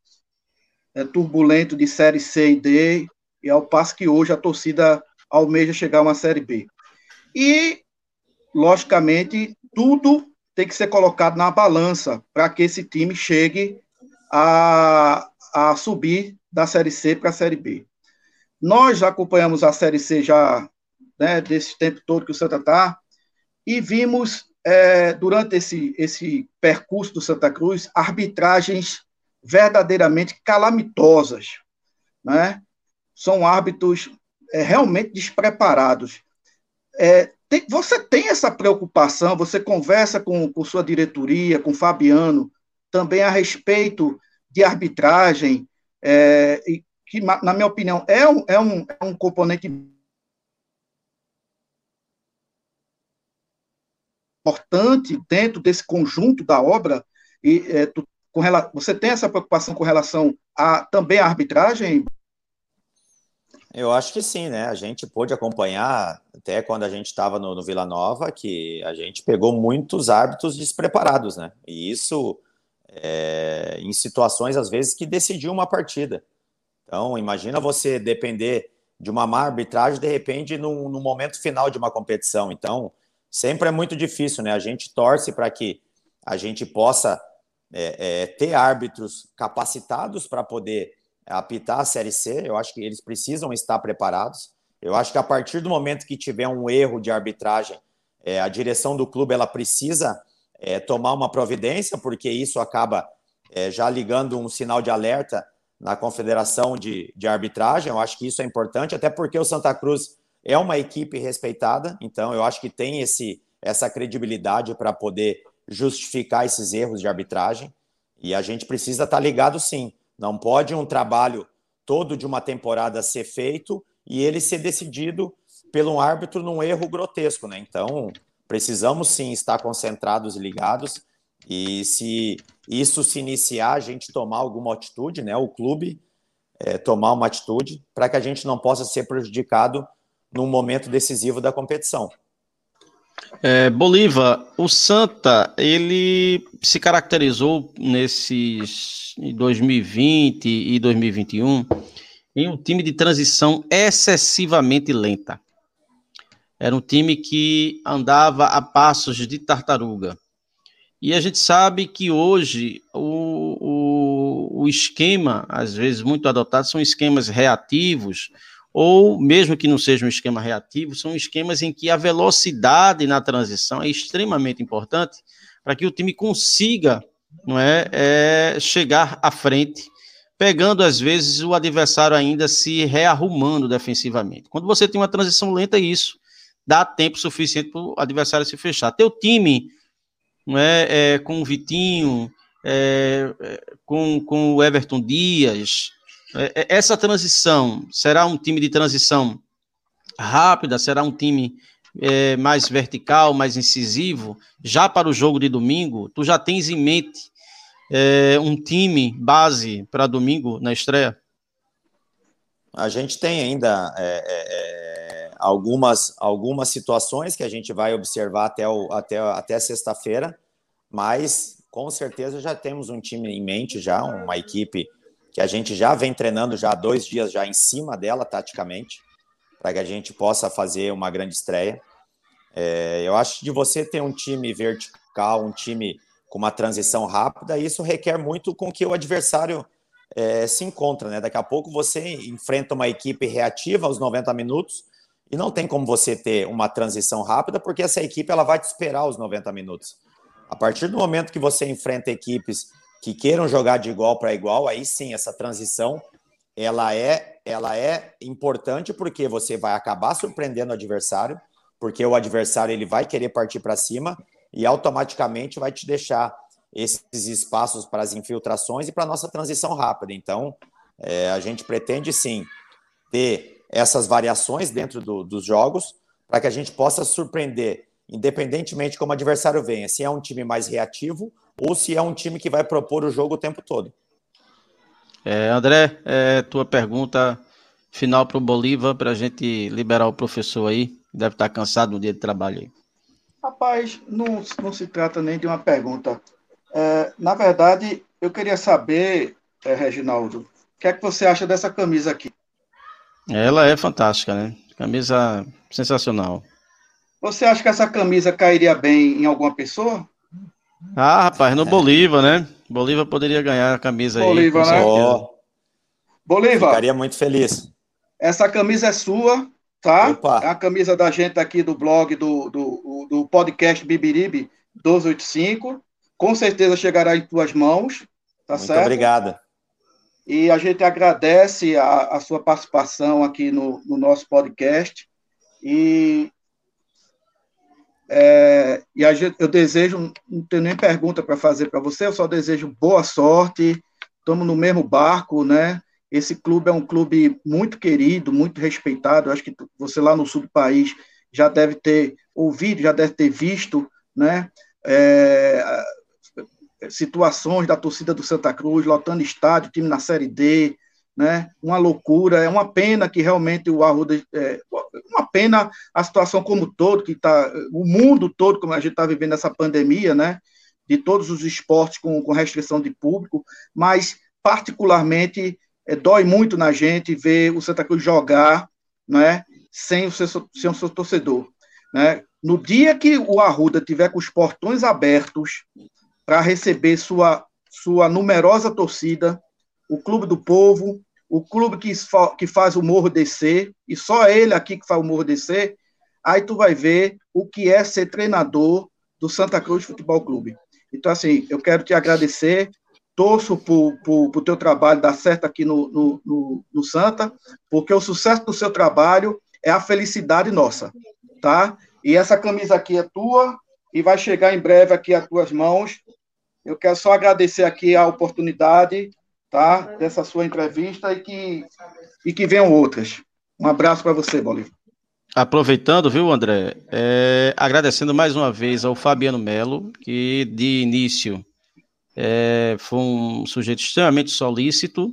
Speaker 5: é, turbulento de Série C e D e ao passo que hoje a torcida almeja chegar a uma Série B. E, logicamente, tudo tem que ser colocado na balança para que esse time chegue a, a subir da Série C para a Série B. Nós já acompanhamos a Série C já né, desse tempo todo que o Santa está e vimos é, durante esse, esse percurso do Santa Cruz arbitragens verdadeiramente calamitosas, né? São árbitros é, realmente despreparados. É, tem, você tem essa preocupação, você conversa com, com sua diretoria, com Fabiano, também a respeito de arbitragem, é, que, na minha opinião, é um, é um, é um componente importante dentro desse conjunto da obra, e é, tu, com, você tem essa preocupação com relação a também a arbitragem?
Speaker 2: Eu acho que sim, né? A gente pôde acompanhar, até quando a gente estava no, no, Vila Nova, que a gente pegou muitos árbitros despreparados, né? E isso é, em situações, às vezes, que decidiu uma partida. Então, imagina você depender de uma má arbitragem, de repente, no, no momento final de uma competição. Então, sempre é muito difícil, né? A gente torce para que a gente possa é, é, ter árbitros capacitados para poder apitar a Série C. Eu acho que eles precisam estar preparados. Eu acho que a partir do momento que tiver um erro de arbitragem, é, a direção do clube ela precisa é, tomar uma providência, porque isso acaba é, já ligando um sinal de alerta na confederação de, de arbitragem. Eu acho que isso é importante, até porque o Santa Cruz é uma equipe respeitada, então eu acho que tem esse, essa credibilidade para poder justificar esses erros de arbitragem. E a gente precisa estar tá ligado sim. Não pode um trabalho todo de uma temporada ser feito e ele ser decidido pelo um árbitro num erro grotesco, né? Então, precisamos sim estar concentrados e ligados. E se isso se iniciar, a gente tomar alguma atitude, né? O clube é, tomar uma atitude para que a gente não possa ser prejudicado num momento decisivo da competição.
Speaker 4: É, Bolívar, o Santa, ele se caracterizou nesses 2020 e 2021 em um time de transição excessivamente lenta. Era um time que andava a passos de tartaruga. E a gente sabe que hoje o, o, o esquema, às vezes muito adotado, são esquemas reativos, ou mesmo que não seja um esquema reativo, são esquemas em que a velocidade na transição é extremamente importante para que o time consiga não é, é, chegar à frente, pegando às vezes o adversário ainda se rearrumando defensivamente. Quando você tem uma transição lenta, isso dá tempo suficiente para o adversário se fechar. Teu time não é, é com o Vitinho, é, é com, com o Everton Dias, é, é, essa transição será um time de transição rápida? Será um time é, mais vertical, mais incisivo? Já para o jogo de domingo, tu já tens em mente é, um time base para domingo na estreia?
Speaker 2: A gente tem ainda é, é, algumas, algumas situações que a gente vai observar até, o, até, até sexta-feira, mas com certeza já temos um time em mente, já uma equipe que a gente já vem treinando já há dois dias já em cima dela, taticamente, para que a gente possa fazer uma grande estreia. É, eu acho que de você ter um time vertical, um time com uma transição rápida, isso requer muito com que o adversário é, se encontra, né? Daqui a pouco você enfrenta uma equipe reativa aos 90 minutos e não tem como você ter uma transição rápida, porque essa equipe ela vai te esperar os 90 minutos. A partir do momento que você enfrenta equipes que queiram jogar de igual para igual, aí sim essa transição ela é ela é importante porque você vai acabar surpreendendo o adversário, porque o adversário ele vai querer partir para cima e automaticamente vai te deixar esses espaços para as infiltrações e para a nossa transição rápida. Então, é, a gente pretende sim ter essas variações dentro do, dos jogos para que a gente possa surpreender, independentemente como o adversário venha. Se é um time mais reativo ou se é um time que vai propor o jogo o tempo todo.
Speaker 4: É, André, é, tua pergunta final para o Bolívar, para a gente liberar o professor aí. Deve estar cansado no dia de trabalho aí.
Speaker 5: Rapaz, não, não se trata nem de uma pergunta. É, na verdade, eu queria saber, é, Reginaldo, o que é que você acha dessa camisa aqui?
Speaker 4: Ela é fantástica, né? Camisa sensacional.
Speaker 5: Você acha que essa camisa cairia bem em alguma pessoa?
Speaker 4: Ah, rapaz, no Bolívar, né? Bolívar poderia ganhar a camisa
Speaker 5: Bolívar,
Speaker 4: aí.
Speaker 5: Né? Oh. Bolívar.
Speaker 2: Ficaria muito feliz.
Speaker 5: Essa camisa é sua, tá? Opa. É a camisa da gente aqui do blog do, do, do podcast Bibiribe 1285. Com certeza chegará em tuas mãos, tá
Speaker 2: Muito
Speaker 5: certo?
Speaker 2: obrigado.
Speaker 5: E a gente agradece a, a sua participação aqui no, no nosso podcast. E, é, e gente, eu desejo, não tenho nem pergunta para fazer para você, eu só desejo boa sorte. Estamos no mesmo barco, né? Esse clube é um clube muito querido, muito respeitado. Eu acho que você lá no sul do país já deve ter ouvido, já deve ter visto, né? É, situações da torcida do Santa Cruz, lotando estádio, time na Série D, né? Uma loucura, é uma pena que realmente o Arruda, é, uma pena a situação como todo, que está, o mundo todo, como a gente está vivendo essa pandemia, né? De todos os esportes com, com restrição de público, mas particularmente é, dói muito na gente ver o Santa Cruz jogar, né? Sem o seu, sem o seu torcedor, né? No dia que o Arruda tiver com os portões abertos para receber sua, sua numerosa torcida, o Clube do Povo, o clube que, que faz o morro descer, e só ele aqui que faz o morro descer, aí tu vai ver o que é ser treinador do Santa Cruz Futebol Clube. Então, assim, eu quero te agradecer, torço por, por, por teu trabalho dar certo aqui no, no, no, no Santa, porque o sucesso do seu trabalho é a felicidade nossa, tá? E essa camisa aqui é tua, e vai chegar em breve aqui às tuas mãos. Eu quero só agradecer aqui a oportunidade, tá? Dessa sua entrevista e que, e que venham outras. Um abraço para você, Bolívar.
Speaker 4: Aproveitando, viu, André? É, agradecendo mais uma vez ao Fabiano Melo, que de início é, foi um sujeito extremamente solícito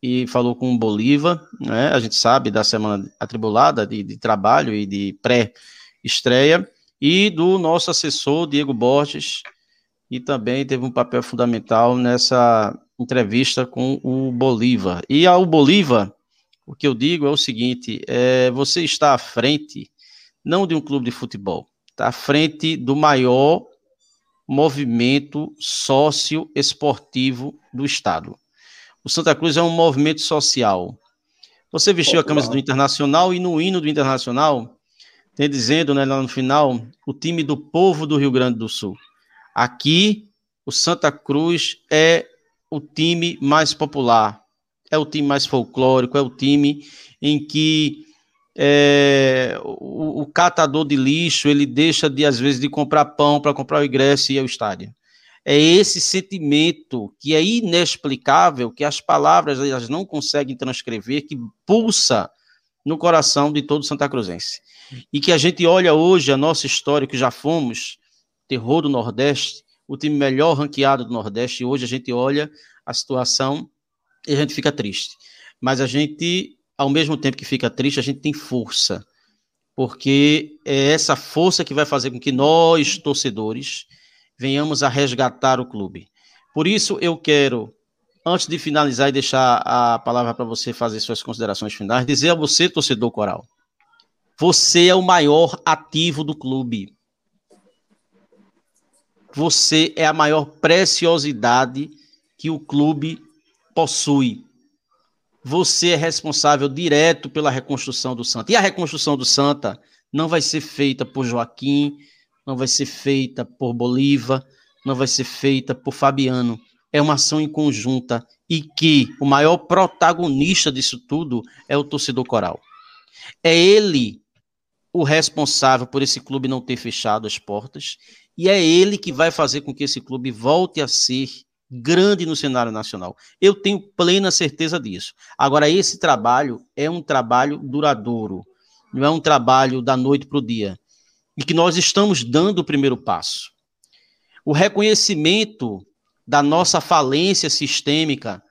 Speaker 4: e falou com o Bolívar, né? A gente sabe da semana atribulada de, de trabalho e de pré-estreia e do nosso assessor Diego Borges, e também teve um papel fundamental nessa entrevista com o Bolívar. E ao Bolívar, o que eu digo é o seguinte: é, você está à frente não de um clube de futebol, está à frente do maior movimento sócio-esportivo do Estado. O Santa Cruz é um movimento social. Você vestiu a camisa do Internacional e no hino do Internacional tem dizendo né, lá no final, o time do povo do Rio Grande do Sul. Aqui, o Santa Cruz é o time mais popular, é o time mais folclórico, é o time em que é, o, o, catador de lixo ele deixa de às vezes de comprar pão para comprar o ingresso e ir ao estádio. É esse sentimento que é inexplicável, que as palavras elas não conseguem transcrever, que pulsa no coração de todo Santa Cruzense e que a gente olha hoje a nossa história, que já fomos terror do Nordeste, o time melhor ranqueado do Nordeste, e hoje a gente olha a situação e a gente fica triste. Mas a gente, ao mesmo tempo que fica triste, a gente tem força, porque é essa força que vai fazer com que nós, torcedores, venhamos a resgatar o clube. Por isso eu quero, antes de finalizar e deixar a palavra para você fazer suas considerações finais, dizer a você, torcedor coral, você é o maior ativo do clube. Você é a maior preciosidade que o clube possui. Você é responsável direto pela reconstrução do Santa. E a reconstrução do Santa não vai ser feita por Joaquim, não vai ser feita por Bolívar, não vai ser feita por Fabiano. É uma ação em conjunta e que o maior protagonista disso tudo é o torcedor coral. É ele o responsável por esse clube não ter fechado as portas, e é ele que vai fazer com que esse clube volte a ser grande no cenário nacional. Eu tenho plena certeza disso. Agora, esse trabalho é um trabalho duradouro, não é um trabalho da noite para o dia, e que nós estamos dando o primeiro passo. O reconhecimento da nossa falência sistêmica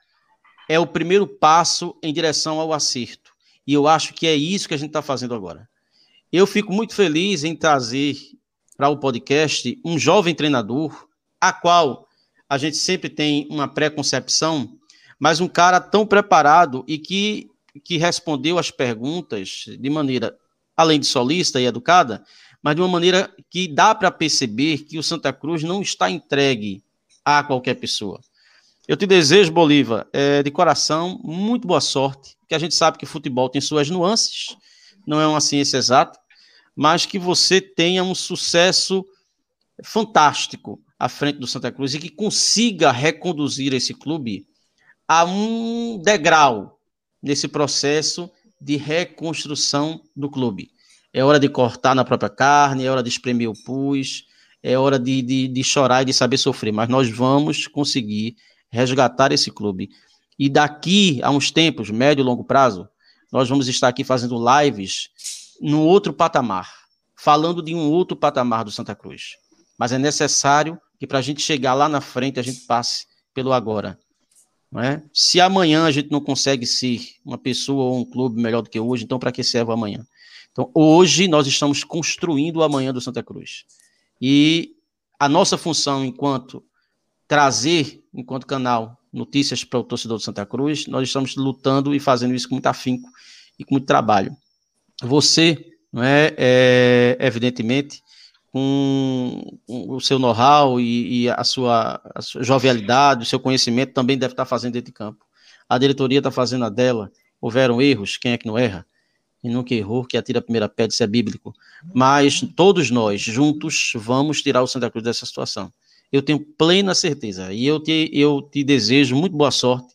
Speaker 4: é o primeiro passo em direção ao acerto. E eu acho que é isso que a gente está fazendo agora. Eu fico muito feliz em trazer para o podcast um jovem treinador, a qual a gente sempre tem uma preconcepção, mas um cara tão preparado e que, que respondeu as perguntas de maneira, além de solista e educada, mas de uma maneira que dá para perceber que o Santa Cruz não está entregue a qualquer pessoa. Eu te desejo, Bolívar, é, de coração, muito boa sorte, que a gente sabe que futebol tem suas nuances, não é uma ciência exata, mas que você tenha um sucesso fantástico à frente do Santa Cruz e que consiga reconduzir esse clube a um degrau nesse processo de reconstrução do clube. É hora de cortar na própria carne, é hora de espremer o pus, é hora de, de, de chorar e de saber sofrer, mas nós vamos conseguir resgatar esse clube. E daqui a uns tempos, médio e longo prazo, nós vamos estar aqui fazendo lives no outro patamar, falando de um outro patamar do Santa Cruz. Mas é necessário que para a gente chegar lá na frente, a gente passe pelo agora. É? Se amanhã a gente não consegue ser uma pessoa ou um clube melhor do que hoje, então para que serve amanhã? Então, hoje nós estamos construindo o amanhã do Santa Cruz. E a nossa função enquanto trazer, enquanto canal, notícias para o torcedor do Santa Cruz, nós estamos lutando e fazendo isso com muito afinco e com muito trabalho. Você, não é, é evidentemente, com, o seu know-how e, e a, sua, a, sua, jovialidade, o seu conhecimento também deve estar fazendo dentro de campo. A diretoria está fazendo a dela. Houveram erros, quem é que não erra? e nunca errou, que atira a primeira pedra, isso é bíblico. Mas todos nós, juntos, vamos tirar o Santa Cruz dessa situação. Eu tenho plena certeza. E eu te, eu te desejo muito boa sorte.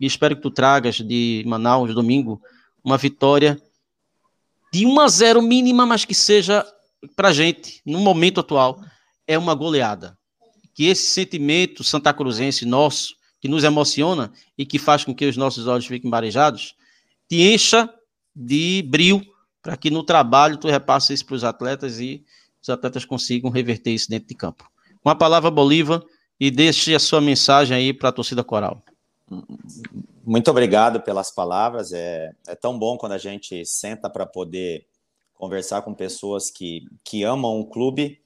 Speaker 4: E espero que tu tragas de Manaus, domingo, uma vitória de 1 a 0 mínima, mas que seja, pra gente, no momento atual, é uma goleada. Que esse sentimento santa cruzense nosso, que nos emociona e que faz com que os nossos olhos fiquem marejados, te encha de brilho para que no trabalho tu repasse isso para os atletas e os atletas consigam reverter isso dentro de campo. Com a palavra, Bolívar, e deixe a sua mensagem aí para a torcida coral.
Speaker 2: Muito obrigado pelas palavras. É, é tão bom quando a gente senta para poder conversar com pessoas que, que amam o clube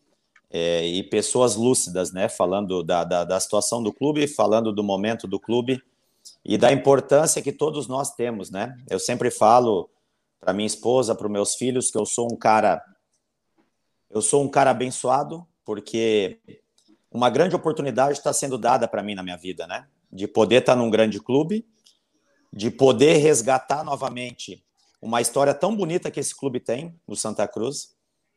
Speaker 2: é, e pessoas lúcidas, né? Falando da, da, da situação do clube, falando do momento do clube e da importância que todos nós temos, né? Eu sempre falo para minha esposa, para os meus filhos, que eu sou um cara eu sou um cara abençoado, porque uma grande oportunidade está sendo dada para mim na minha vida, né? De poder estar tá num grande clube, de poder resgatar novamente uma história tão bonita que esse clube tem no Santa Cruz.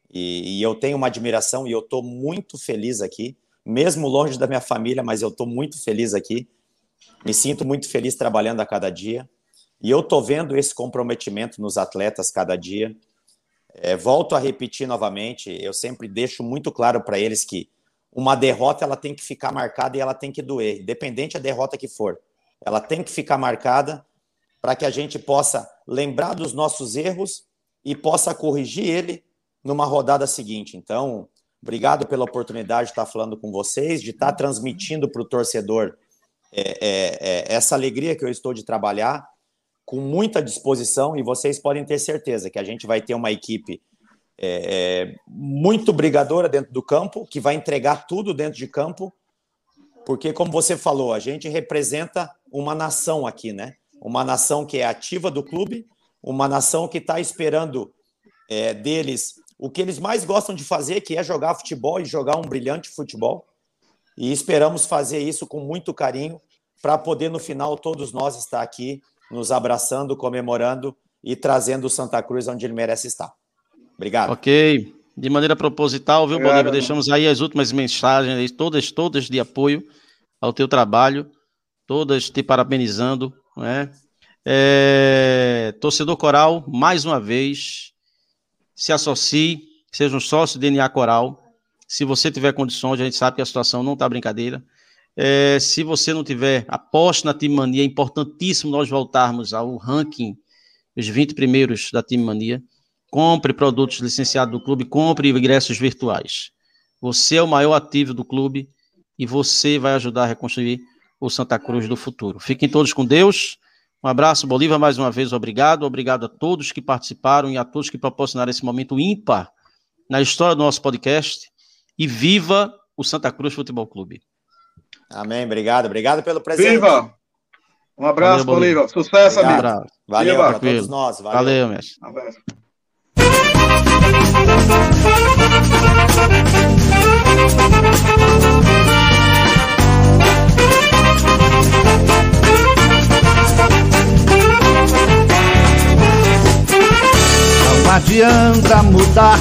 Speaker 2: E, e eu tenho uma admiração e eu estou muito feliz aqui, mesmo longe da minha família, mas eu estou muito feliz aqui. Me sinto muito feliz trabalhando a cada dia. E eu estou vendo esse comprometimento nos atletas cada dia. É, volto a repetir novamente, eu sempre deixo muito claro para eles que uma derrota ela tem que ficar marcada e ela tem que doer, independente da derrota que for. Ela tem que ficar marcada para que a gente possa lembrar dos nossos erros e possa corrigir ele numa rodada seguinte. Então, obrigado pela oportunidade de estar falando com vocês, de estar transmitindo para o torcedor é, é, é, essa alegria que eu estou de trabalhar com muita disposição e vocês podem ter certeza que a gente vai ter uma equipe é, é, muito brigadora dentro do campo, que vai entregar tudo dentro de campo, porque, como você falou, a gente representa uma nação aqui, né? Uma nação que é ativa do clube, uma nação que está esperando é, deles o que eles mais gostam de fazer, que é jogar futebol e jogar um brilhante futebol. E esperamos fazer isso com muito carinho para poder, no final, todos nós estar aqui nos abraçando, comemorando e trazendo o Santa Cruz onde ele merece estar. Obrigado.
Speaker 4: Ok. De maneira proposital, viu, Bolívar? Deixamos aí as últimas mensagens, todas, todas de apoio ao teu trabalho, todas te parabenizando, né? É, torcedor Coral, mais uma vez, se associe, seja um sócio do DNA Coral. Se você tiver condições, a gente sabe que a situação não está brincadeira. É, se você não tiver, aposte na Team Mania. É importantíssimo nós voltarmos ao ranking, os 20 primeiros da Team Mania. Compre produtos licenciados do clube, compre ingressos virtuais. Você é o maior ativo do clube e você vai ajudar a reconstruir o Santa Cruz do futuro. Fiquem todos com Deus. Um abraço, Bolívar, mais uma vez, obrigado. Obrigado a todos que participaram e a todos que proporcionaram esse momento ímpar na história do nosso podcast. E viva o Santa Cruz Futebol Clube.
Speaker 2: Amém, obrigado. Obrigado pelo presente.
Speaker 5: Viva! Um abraço, Valeu, Bolívar. Sucesso,
Speaker 2: obrigado.
Speaker 5: amigo.
Speaker 2: Valeu para todos nós.
Speaker 4: Valeu, Valeu mestre. Um abraço.
Speaker 7: Adianta mudar